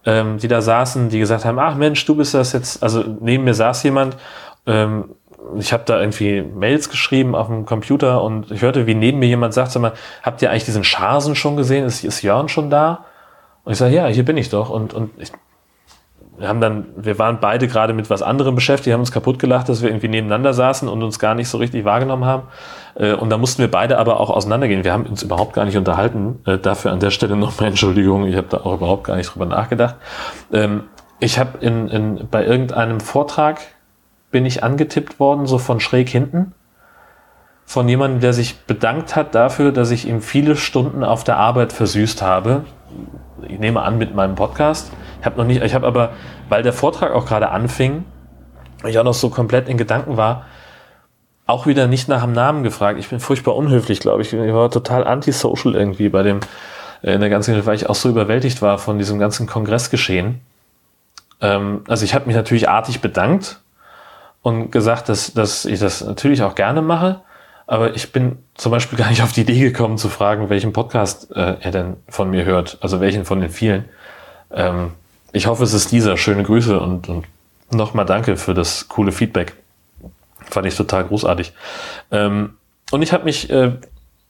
ähm, die da saßen, die gesagt haben, ach Mensch, du bist das jetzt, also neben mir saß jemand, ähm, ich habe da irgendwie Mails geschrieben auf dem Computer und ich hörte, wie neben mir jemand sagt, sag mal, habt ihr eigentlich diesen Scharsen schon gesehen? Ist, ist Jörn schon da? Und ich sage, ja, hier bin ich doch. Und, und ich, wir haben dann, wir waren beide gerade mit was anderem beschäftigt, haben uns kaputt gelacht, dass wir irgendwie nebeneinander saßen und uns gar nicht so richtig wahrgenommen haben. Äh, und da mussten wir beide aber auch auseinandergehen. Wir haben uns überhaupt gar nicht unterhalten. Äh, dafür an der Stelle nochmal Entschuldigung. Ich habe da auch überhaupt gar nicht drüber nachgedacht. Ähm, ich habe in, in, bei irgendeinem Vortrag bin ich angetippt worden, so von schräg hinten. Von jemandem, der sich bedankt hat dafür, dass ich ihm viele Stunden auf der Arbeit versüßt habe. Ich nehme an mit meinem Podcast. Ich habe noch nicht, ich habe aber, weil der Vortrag auch gerade anfing, ich auch noch so komplett in Gedanken war, auch wieder nicht nach dem Namen gefragt. Ich bin furchtbar unhöflich, glaube ich. Ich war total antisocial irgendwie bei dem, äh, in der ganzen, weil ich auch so überwältigt war von diesem ganzen Kongressgeschehen. Ähm, also ich habe mich natürlich artig bedankt und gesagt, dass, dass ich das natürlich auch gerne mache. Aber ich bin zum Beispiel gar nicht auf die Idee gekommen zu fragen, welchen Podcast äh, er denn von mir hört. Also welchen von den vielen. Ähm, ich hoffe, es ist dieser. Schöne Grüße und, und nochmal danke für das coole Feedback. Fand ich total großartig. Ähm, und ich habe mich äh,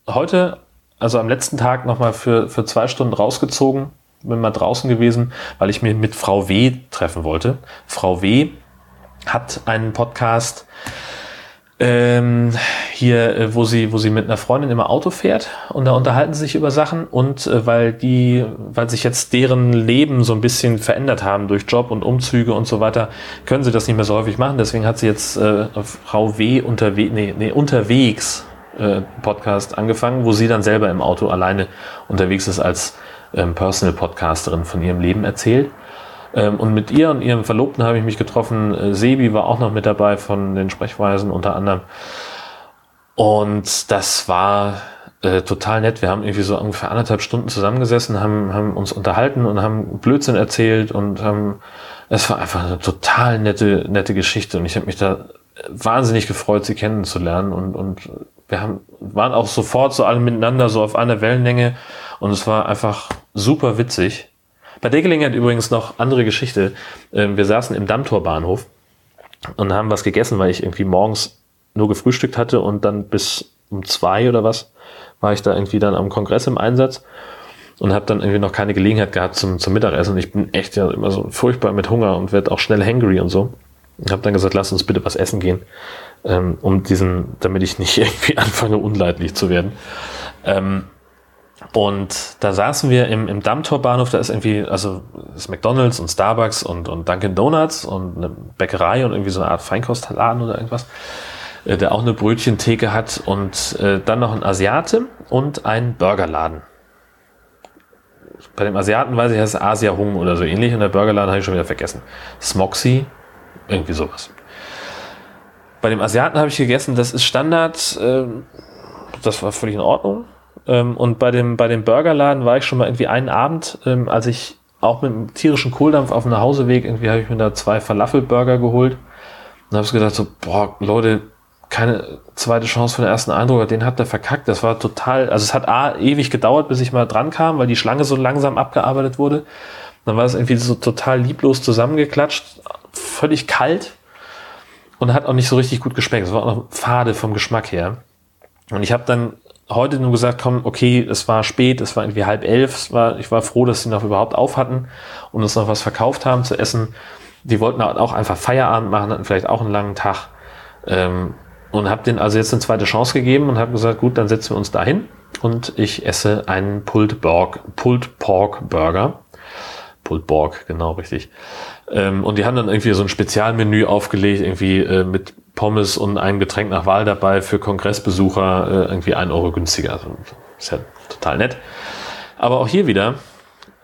heute, also am letzten Tag, nochmal für, für zwei Stunden rausgezogen, bin mal draußen gewesen, weil ich mich mit Frau W. treffen wollte. Frau W. hat einen Podcast, ähm, hier, äh, wo sie, wo sie mit einer Freundin immer Auto fährt und da unterhalten sie sich über Sachen und äh, weil die, weil sich jetzt deren Leben so ein bisschen verändert haben durch Job und Umzüge und so weiter, können sie das nicht mehr so häufig machen. Deswegen hat sie jetzt äh, Frau W. unterwe nee, nee, unterwegs äh, Podcast angefangen, wo sie dann selber im Auto alleine unterwegs ist als ähm, Personal Podcasterin von ihrem Leben erzählt. Ähm, und mit ihr und ihrem Verlobten habe ich mich getroffen. Äh, Sebi war auch noch mit dabei von den Sprechweisen unter anderem. Und das war äh, total nett. Wir haben irgendwie so ungefähr anderthalb Stunden zusammengesessen, haben, haben uns unterhalten und haben Blödsinn erzählt und haben, es war einfach eine total nette, nette Geschichte und ich habe mich da wahnsinnig gefreut, sie kennenzulernen und, und wir haben, waren auch sofort so alle miteinander so auf einer Wellenlänge und es war einfach super witzig. Bei der Gelegenheit übrigens noch andere Geschichte. Ähm, wir saßen im Dammtorbahnhof und haben was gegessen, weil ich irgendwie morgens nur gefrühstückt hatte und dann bis um zwei oder was war ich da irgendwie dann am Kongress im Einsatz und habe dann irgendwie noch keine Gelegenheit gehabt zum, zum Mittagessen. Ich bin echt ja immer so furchtbar mit Hunger und werde auch schnell hangry und so. Und habe dann gesagt, lass uns bitte was essen gehen, ähm, um diesen, damit ich nicht irgendwie anfange unleidlich zu werden. Ähm, und da saßen wir im, im Dammtorbahnhof, da ist irgendwie, also ist McDonalds und Starbucks und, und Dunkin' Donuts und eine Bäckerei und irgendwie so eine Art Feinkostladen oder irgendwas, äh, der auch eine Brötchentheke hat und äh, dann noch ein Asiate und ein Burgerladen. Bei dem Asiaten weiß ich, heißt es Asia Hung oder so ähnlich und der Burgerladen habe ich schon wieder vergessen. Smoxy, irgendwie sowas. Bei dem Asiaten habe ich gegessen, das ist Standard, äh, das war völlig in Ordnung ähm, und bei dem, bei dem Burgerladen war ich schon mal irgendwie einen Abend, ähm, als ich auch mit einem tierischen Kohldampf auf dem Nachhauseweg, irgendwie habe ich mir da zwei Falafel-Burger geholt. Und habe gedacht so, boah, Leute, keine zweite Chance für den ersten Eindruck, den hat der verkackt. Das war total, also es hat A, ewig gedauert, bis ich mal dran kam, weil die Schlange so langsam abgearbeitet wurde. Dann war es irgendwie so total lieblos zusammengeklatscht, völlig kalt und hat auch nicht so richtig gut geschmeckt. Es war auch noch fade vom Geschmack her. Und ich habe dann heute nur gesagt, komm, okay, es war spät, es war irgendwie halb elf, es war, ich war froh, dass sie noch überhaupt auf hatten und uns noch was verkauft haben zu essen. Die wollten auch einfach Feierabend machen, hatten vielleicht auch einen langen Tag. Ähm, und habe denen also jetzt eine zweite Chance gegeben und habe gesagt, gut, dann setzen wir uns dahin und ich esse einen Pulled Pork, Pulled Pork Burger. Pulled Pork, genau richtig. Ähm, und die haben dann irgendwie so ein Spezialmenü aufgelegt, irgendwie äh, mit Pommes und ein Getränk nach Wahl dabei für Kongressbesucher äh, irgendwie ein Euro günstiger. Also, ist ja total nett. Aber auch hier wieder,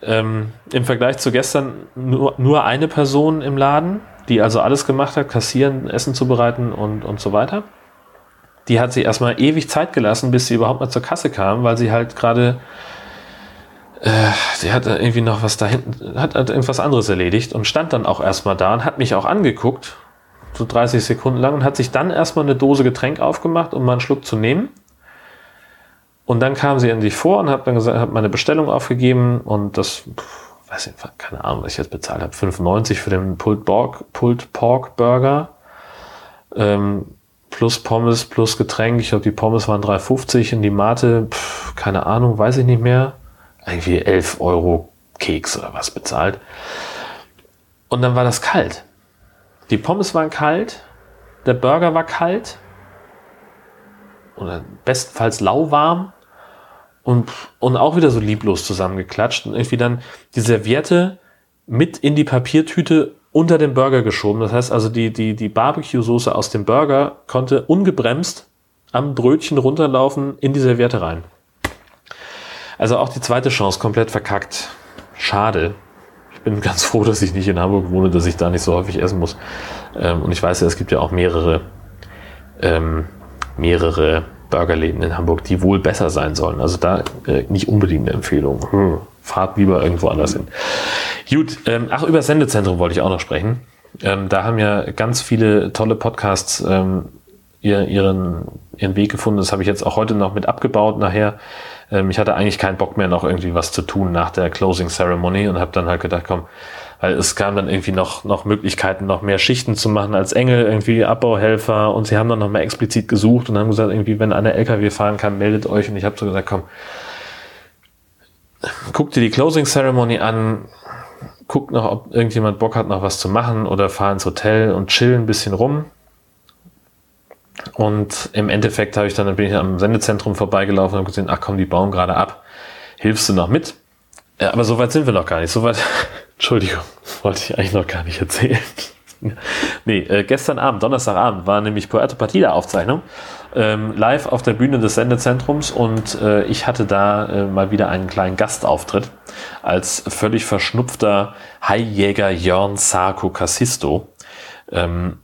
ähm, im Vergleich zu gestern nur, nur eine Person im Laden, die also alles gemacht hat, kassieren, Essen zubereiten und, und so weiter. Die hat sich erstmal ewig Zeit gelassen, bis sie überhaupt mal zur Kasse kam, weil sie halt gerade, äh, sie hat irgendwie noch was da hinten, hat, hat irgendwas anderes erledigt und stand dann auch erstmal da und hat mich auch angeguckt so 30 Sekunden lang und hat sich dann erstmal eine Dose Getränk aufgemacht, um mal einen Schluck zu nehmen. Und dann kam sie endlich vor und hat dann gesagt, hat meine Bestellung aufgegeben und das, weiß nicht, keine Ahnung, was ich jetzt bezahlt habe, 5,90 für den Pulled Pork, Pulled Pork Burger. Ähm, plus Pommes, plus Getränk. Ich glaube, die Pommes waren 3,50 und die Mate, pff, keine Ahnung, weiß ich nicht mehr. Irgendwie 11 Euro Keks oder was bezahlt. Und dann war das kalt. Die Pommes waren kalt, der Burger war kalt oder bestenfalls lauwarm und, und auch wieder so lieblos zusammengeklatscht und irgendwie dann die Serviette mit in die Papiertüte unter den Burger geschoben. Das heißt also, die, die, die Barbecue-Soße aus dem Burger konnte ungebremst am Brötchen runterlaufen in die Serviette rein. Also auch die zweite Chance komplett verkackt. Schade. Bin ganz froh, dass ich nicht in Hamburg wohne, dass ich da nicht so häufig essen muss. Ähm, und ich weiß ja, es gibt ja auch mehrere, ähm, mehrere Burgerläden in Hamburg, die wohl besser sein sollen. Also da äh, nicht unbedingt eine Empfehlung. Hm, fahrt lieber irgendwo anders hin. Gut, ähm, ach, über Sendezentrum wollte ich auch noch sprechen. Ähm, da haben ja ganz viele tolle Podcasts ähm, ihren, ihren Weg gefunden. Das habe ich jetzt auch heute noch mit abgebaut nachher. Ähm, ich hatte eigentlich keinen Bock mehr, noch irgendwie was zu tun nach der Closing Ceremony und habe dann halt gedacht, komm, weil es kam dann irgendwie noch, noch Möglichkeiten, noch mehr Schichten zu machen als Engel, irgendwie Abbauhelfer und sie haben dann noch mal explizit gesucht und haben gesagt, irgendwie, wenn einer LKW fahren kann, meldet euch und ich habe so gesagt, komm, guck dir die Closing Ceremony an, guck noch, ob irgendjemand Bock hat, noch was zu machen oder fahr ins Hotel und chill ein bisschen rum. Und im Endeffekt habe ich dann, bin ich am Sendezentrum vorbeigelaufen und gesehen, ach komm, die bauen gerade ab. Hilfst du noch mit? Ja, aber so weit sind wir noch gar nicht. So weit, Entschuldigung, wollte ich eigentlich noch gar nicht erzählen. nee, äh, gestern Abend, Donnerstagabend, war nämlich Puerto Partida Aufzeichnung. Ähm, live auf der Bühne des Sendezentrums und äh, ich hatte da äh, mal wieder einen kleinen Gastauftritt als völlig verschnupfter Haijäger Jörn Sarko Cassisto. Ähm,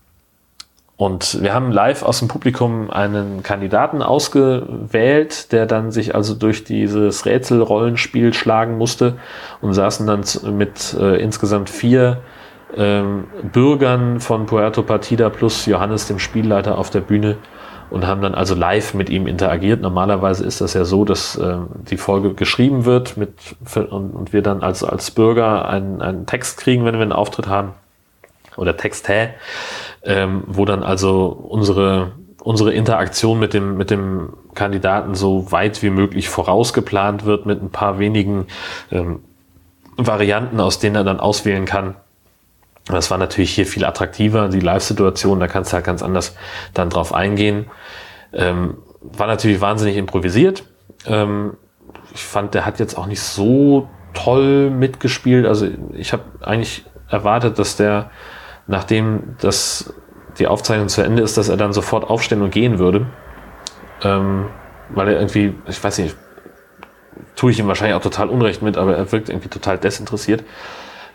und wir haben live aus dem Publikum einen Kandidaten ausgewählt, der dann sich also durch dieses Rätselrollenspiel schlagen musste und saßen dann mit äh, insgesamt vier ähm, Bürgern von Puerto Partida plus Johannes, dem Spielleiter, auf der Bühne und haben dann also live mit ihm interagiert. Normalerweise ist das ja so, dass äh, die Folge geschrieben wird mit, und, und wir dann als, als Bürger einen, einen Text kriegen, wenn wir einen Auftritt haben oder Text hä ähm, wo dann also unsere, unsere Interaktion mit dem, mit dem Kandidaten so weit wie möglich vorausgeplant wird mit ein paar wenigen ähm, Varianten, aus denen er dann auswählen kann. Das war natürlich hier viel attraktiver, die Live-Situation, da kannst du halt ganz anders dann drauf eingehen. Ähm, war natürlich wahnsinnig improvisiert. Ähm, ich fand, der hat jetzt auch nicht so toll mitgespielt. Also ich habe eigentlich erwartet, dass der nachdem das, die Aufzeichnung zu Ende ist, dass er dann sofort aufstehen und gehen würde. Ähm, weil er irgendwie, ich weiß nicht, tue ich ihm wahrscheinlich auch total Unrecht mit, aber er wirkt irgendwie total desinteressiert.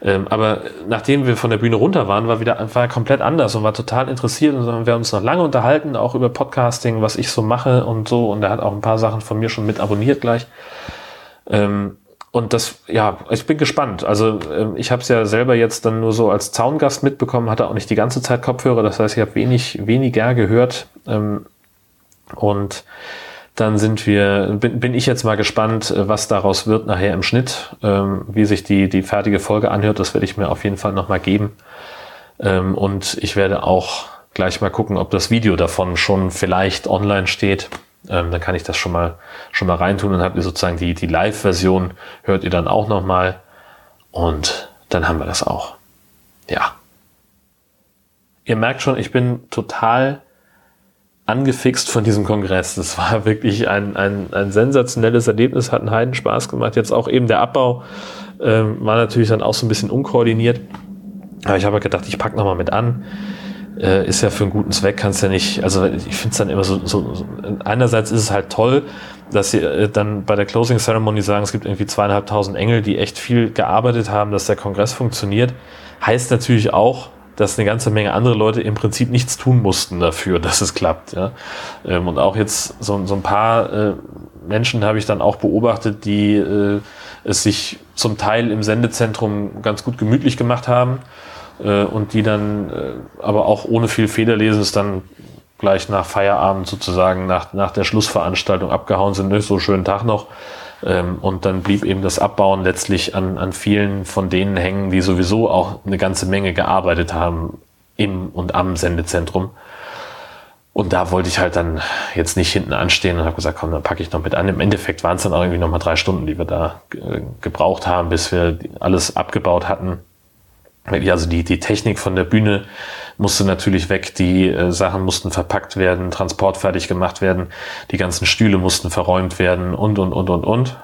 Ähm, aber nachdem wir von der Bühne runter waren, war wieder war komplett anders und war total interessiert und wir haben uns noch lange unterhalten, auch über Podcasting, was ich so mache und so. Und er hat auch ein paar Sachen von mir schon mit abonniert gleich. Ähm, und das, ja, ich bin gespannt. Also ähm, ich habe es ja selber jetzt dann nur so als Zaungast mitbekommen, hatte auch nicht die ganze Zeit Kopfhörer. Das heißt, ich habe wenig, weniger gehört. Ähm, und dann sind wir, bin, bin ich jetzt mal gespannt, äh, was daraus wird nachher im Schnitt, ähm, wie sich die, die fertige Folge anhört. Das werde ich mir auf jeden Fall nochmal geben. Und ich werde auch gleich mal gucken, ob das Video davon schon vielleicht online steht. Ähm, dann kann ich das schon mal, schon mal reintun. Dann habt ihr sozusagen die, die Live-Version, hört ihr dann auch nochmal. Und dann haben wir das auch. Ja. Ihr merkt schon, ich bin total angefixt von diesem Kongress. Das war wirklich ein, ein, ein sensationelles Erlebnis, hat einen Heiden Spaß gemacht. Jetzt auch eben der Abbau ähm, war natürlich dann auch so ein bisschen unkoordiniert. Aber ich habe gedacht, ich packe nochmal mit an äh, ist ja für einen guten Zweck, kannst ja nicht, also ich finde es dann immer so, so, so, einerseits ist es halt toll, dass sie äh, dann bei der Closing Ceremony sagen, es gibt irgendwie zweieinhalbtausend Engel, die echt viel gearbeitet haben, dass der Kongress funktioniert. Heißt natürlich auch, dass eine ganze Menge andere Leute im Prinzip nichts tun mussten dafür, dass es klappt. Ja? Ähm, und auch jetzt so, so ein paar äh, Menschen habe ich dann auch beobachtet, die äh, es sich zum Teil im Sendezentrum ganz gut gemütlich gemacht haben äh, und die dann äh, aber auch ohne viel Federlesen es dann gleich nach Feierabend sozusagen, nach, nach der Schlussveranstaltung abgehauen sind. Nicht so schönen Tag noch. Ähm, und dann blieb eben das Abbauen letztlich an, an vielen von denen hängen, die sowieso auch eine ganze Menge gearbeitet haben im und am Sendezentrum. Und da wollte ich halt dann jetzt nicht hinten anstehen und habe gesagt, komm, dann packe ich noch mit an. Im Endeffekt waren es dann auch irgendwie nochmal drei Stunden, die wir da gebraucht haben, bis wir alles abgebaut hatten. Also die, die Technik von der Bühne musste natürlich weg, die äh, Sachen mussten verpackt werden, transportfertig gemacht werden, die ganzen Stühle mussten verräumt werden und, und, und, und, und.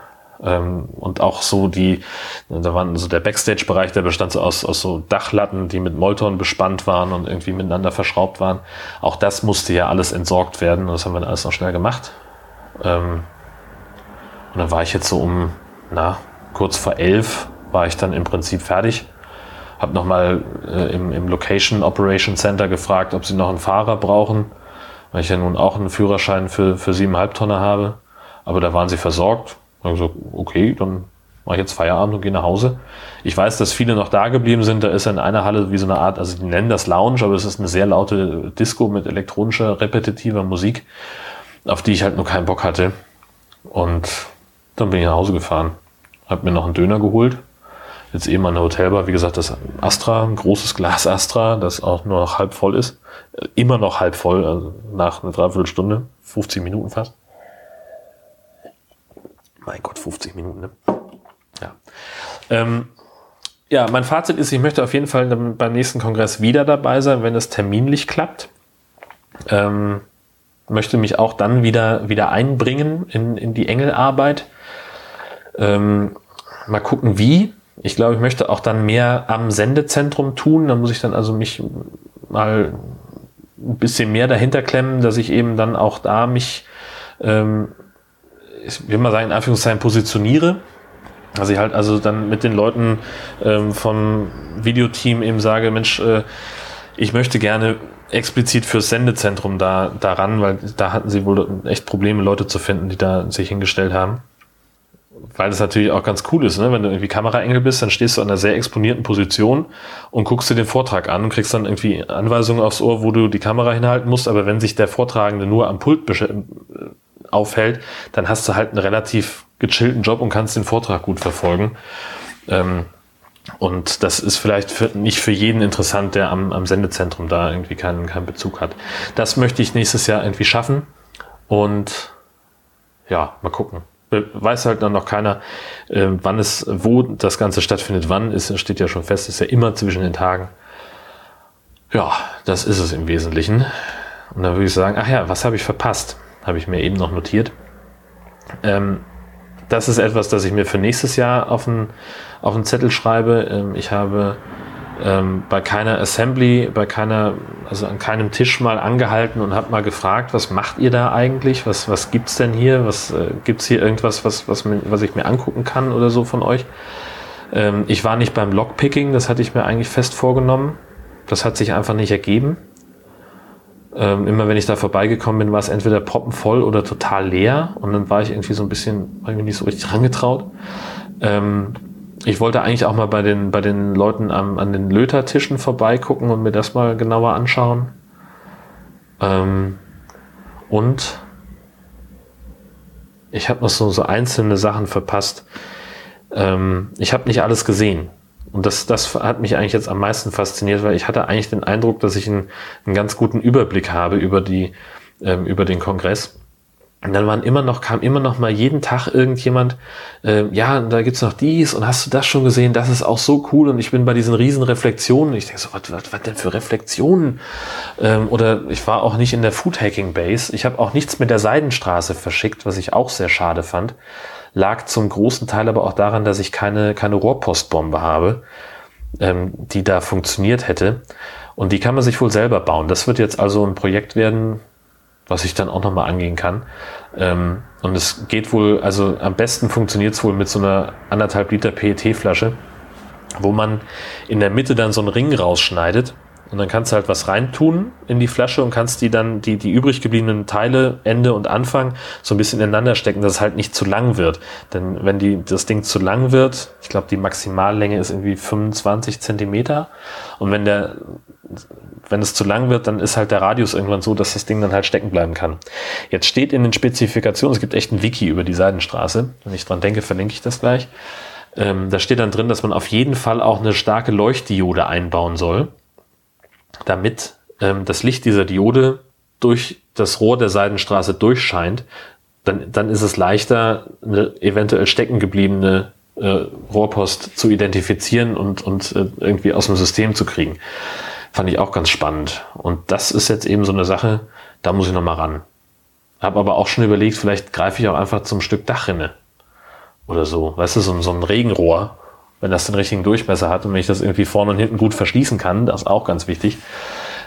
Ähm, und auch so die, da waren so der Backstage-Bereich, der bestand so aus, aus so Dachlatten, die mit Molton bespannt waren und irgendwie miteinander verschraubt waren. Auch das musste ja alles entsorgt werden und das haben wir dann alles noch schnell gemacht. Ähm, und dann war ich jetzt so um, na, kurz vor elf war ich dann im Prinzip fertig. Hab nochmal äh, im, im Location Operation Center gefragt, ob sie noch einen Fahrer brauchen, weil ich ja nun auch einen Führerschein für, für siebeneinhalb Tonne habe. Aber da waren sie versorgt. Und gesagt, okay, dann mache ich jetzt Feierabend und gehe nach Hause. Ich weiß, dass viele noch da geblieben sind. Da ist in einer Halle wie so eine Art, also die nennen das Lounge, aber es ist eine sehr laute Disco mit elektronischer, repetitiver Musik, auf die ich halt nur keinen Bock hatte. Und dann bin ich nach Hause gefahren. Hab mir noch einen Döner geholt. Jetzt eben an der Hotelbar, wie gesagt, das Astra, ein großes Glas Astra, das auch nur noch halb voll ist. Immer noch halb voll, also nach einer Dreiviertelstunde, 50 Minuten fast. Mein Gott, 50 Minuten, ne? Ja. Ähm, ja, mein Fazit ist, ich möchte auf jeden Fall beim nächsten Kongress wieder dabei sein, wenn es terminlich klappt. Ähm, möchte mich auch dann wieder, wieder einbringen in, in die Engelarbeit. Ähm, mal gucken, wie. Ich glaube, ich möchte auch dann mehr am Sendezentrum tun. Da muss ich dann also mich mal ein bisschen mehr dahinter klemmen, dass ich eben dann auch da mich ähm, ich will mal sagen, in Anführungszeichen positioniere. Also ich halt also dann mit den Leuten ähm, vom Videoteam eben sage, Mensch, äh, ich möchte gerne explizit fürs Sendezentrum da daran, weil da hatten sie wohl echt Probleme, Leute zu finden, die da sich hingestellt haben. Weil das natürlich auch ganz cool ist, ne? wenn du irgendwie Kameraengel bist, dann stehst du an einer sehr exponierten Position und guckst dir den Vortrag an und kriegst dann irgendwie Anweisungen aufs Ohr, wo du die Kamera hinhalten musst. Aber wenn sich der Vortragende nur am Pult aufhält, dann hast du halt einen relativ gechillten Job und kannst den Vortrag gut verfolgen. Ähm, und das ist vielleicht für, nicht für jeden interessant, der am, am Sendezentrum da irgendwie keinen, keinen Bezug hat. Das möchte ich nächstes Jahr irgendwie schaffen. Und ja, mal gucken. Weiß halt dann noch keiner, äh, wann es, wo das Ganze stattfindet, wann, ist, steht ja schon fest, ist ja immer zwischen den Tagen. Ja, das ist es im Wesentlichen. Und dann würde ich sagen, ach ja, was habe ich verpasst? habe ich mir eben noch notiert. Ähm, das ist etwas, das ich mir für nächstes Jahr auf den, auf den Zettel schreibe. Ähm, ich habe ähm, bei keiner Assembly, bei keiner, also an keinem Tisch mal angehalten und habe mal gefragt, was macht ihr da eigentlich? Was, was gibt's denn hier? Was äh, gibt's hier irgendwas, was, was, was ich mir angucken kann oder so von euch? Ähm, ich war nicht beim Lockpicking, das hatte ich mir eigentlich fest vorgenommen. Das hat sich einfach nicht ergeben. Ähm, immer wenn ich da vorbeigekommen bin, war es entweder proppenvoll oder total leer. Und dann war ich irgendwie so ein bisschen, mir nicht so richtig rangetraut. Ähm, ich wollte eigentlich auch mal bei den, bei den Leuten am, an den Lötertischen vorbeigucken und mir das mal genauer anschauen. Ähm, und ich habe noch so, so einzelne Sachen verpasst. Ähm, ich habe nicht alles gesehen. Und das, das hat mich eigentlich jetzt am meisten fasziniert, weil ich hatte eigentlich den Eindruck, dass ich einen, einen ganz guten Überblick habe über die, ähm, über den Kongress. Und dann waren immer noch, kam immer noch mal jeden Tag irgendjemand, äh, ja, da gibt's noch dies und hast du das schon gesehen? Das ist auch so cool und ich bin bei diesen riesen Reflexionen. Ich denke so, was, was, was denn für Reflexionen? Ähm, oder ich war auch nicht in der Food Hacking Base. Ich habe auch nichts mit der Seidenstraße verschickt, was ich auch sehr schade fand lag zum großen Teil aber auch daran, dass ich keine, keine Rohrpostbombe habe, ähm, die da funktioniert hätte. Und die kann man sich wohl selber bauen. Das wird jetzt also ein Projekt werden, was ich dann auch nochmal angehen kann. Ähm, und es geht wohl, also am besten funktioniert es wohl mit so einer anderthalb Liter PET-Flasche, wo man in der Mitte dann so einen Ring rausschneidet Und dann kannst du halt was reintun in die Flasche und kannst die dann, die, die übrig gebliebenen Teile, Ende und Anfang, so ein bisschen ineinander stecken, dass es halt nicht zu lang wird. Denn wenn die, das Ding zu lang wird, ich glaube, die Maximallänge ist irgendwie 25 Zentimeter. Und wenn der, wenn es zu lang wird, dann ist halt der Radius irgendwann so, dass das Ding dann halt stecken bleiben kann. Jetzt steht in den Spezifikationen, es gibt echt ein Wiki über die Seidenstraße. Wenn ich dran denke, verlinke ich das gleich. Ähm, da steht dann drin, dass man auf jeden Fall auch eine starke Leuchtdiode einbauen soll damit ähm, das Licht dieser Diode durch das Rohr der Seidenstraße durchscheint, dann, dann ist es leichter, eine eventuell stecken gebliebene äh, Rohrpost zu identifizieren und, und äh, irgendwie aus dem System zu kriegen. Fand ich auch ganz spannend. Und das ist jetzt eben so eine Sache, da muss ich nochmal ran. Hab aber auch schon überlegt, vielleicht greife ich auch einfach zum Stück Dachrinne oder so. Weißt du, so, so ein Regenrohr, wenn das den richtigen Durchmesser hat und wenn ich das irgendwie vorne und hinten gut verschließen kann, das ist auch ganz wichtig,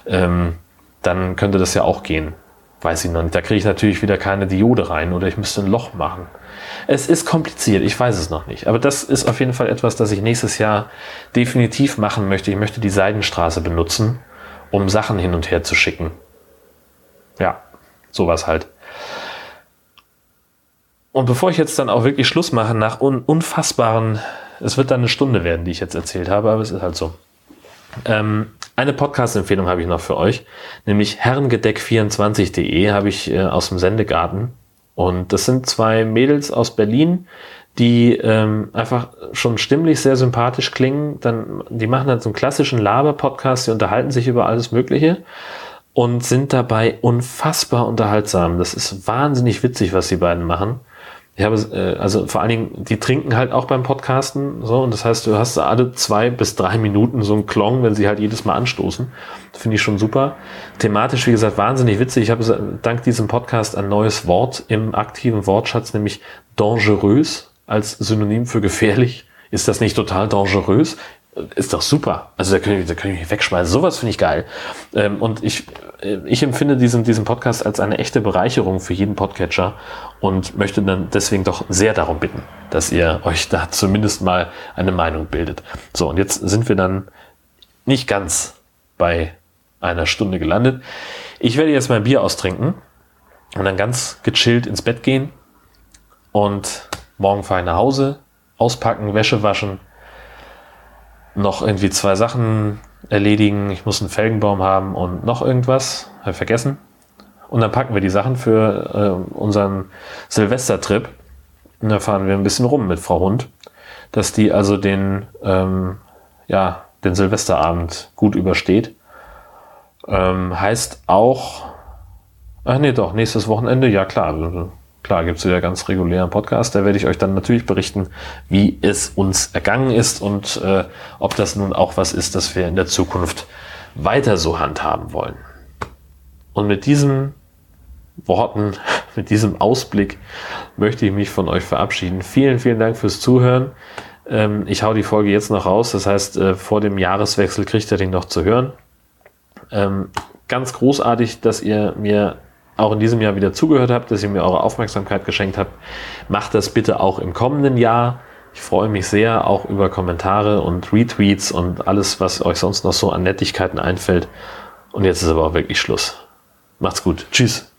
ähm, dann könnte das ja auch gehen. Weiß ich noch nicht. Da kriege ich natürlich wieder keine Diode rein oder ich müsste ein Loch machen. Es ist kompliziert, ich weiß es noch nicht. Aber das ist auf jeden Fall etwas, das ich nächstes Jahr definitiv machen möchte. Ich möchte die Seidenstraße benutzen, um Sachen hin und her zu schicken. Ja, sowas halt. Und bevor ich jetzt dann auch wirklich Schluss mache, nach un unfassbaren es wird dann eine Stunde werden, die ich jetzt erzählt habe, aber es ist halt so. Ähm, eine Podcast-Empfehlung habe ich noch für euch, nämlich herrengedeck24.de habe ich äh, aus dem Sendegarten. Und das sind zwei Mädels aus Berlin, die ähm, einfach schon stimmlich sehr sympathisch klingen. Dann, die machen dann so einen klassischen Laber-Podcast, die unterhalten sich über alles Mögliche und sind dabei unfassbar unterhaltsam. Das ist wahnsinnig witzig, was die beiden machen. Ich habe, äh, also vor allen Dingen, die trinken halt auch beim Podcasten, so, und das heißt, du hast alle zwei bis drei Minuten so einen Klong, wenn sie halt jedes Mal anstoßen. Finde ich schon super. Thematisch, wie gesagt, wahnsinnig witzig. Ich habe dank diesem Podcast ein neues Wort im aktiven Wortschatz, nämlich dangerös als Synonym für gefährlich. Ist das nicht total dangerös? Ist doch super. Also da können, ich, da können ich mich wegschmeißen. Sowas finde ich geil. Ähm, und ich, äh, ich empfinde diesen, diesen Podcast als eine echte Bereicherung für jeden Podcatcher und möchte dann deswegen doch sehr darum bitten, dass ihr euch da zumindest mal eine Meinung bildet. So, und jetzt sind wir dann nicht ganz bei einer Stunde gelandet. Ich werde jetzt mein Bier austrinken und dann ganz gechillt ins Bett gehen und morgen fahre ich nach Hause, auspacken, Wäsche waschen, noch irgendwie zwei Sachen erledigen. Ich muss einen Felgenbaum haben und noch irgendwas. Habe vergessen. Und dann packen wir die Sachen für äh, unseren Silvestertrip. Und da fahren wir ein bisschen rum mit Frau Hund, dass die also den, ähm, ja, den Silvesterabend gut übersteht. Ähm, heißt auch, ach nee, doch, nächstes Wochenende, ja klar, Klar, gibt es wieder ganz regulären Podcast. Da werde ich euch dann natürlich berichten, wie es uns ergangen ist und äh, ob das nun auch was ist, das wir in der Zukunft weiter so handhaben wollen. Und mit diesen Worten, mit diesem Ausblick möchte ich mich von euch verabschieden. Vielen, vielen Dank fürs Zuhören. Ähm, ich hau die Folge jetzt noch raus. Das heißt, äh, vor dem Jahreswechsel kriegt ihr den noch zu hören. Ähm, ganz großartig, dass ihr mir auch in diesem Jahr wieder zugehört habt, dass ihr mir eure Aufmerksamkeit geschenkt habt. Macht das bitte auch im kommenden Jahr. Ich freue mich sehr auch über Kommentare und Retweets und alles, was euch sonst noch so an Nettigkeiten einfällt. Und jetzt ist aber auch wirklich Schluss. Macht's gut. Tschüss.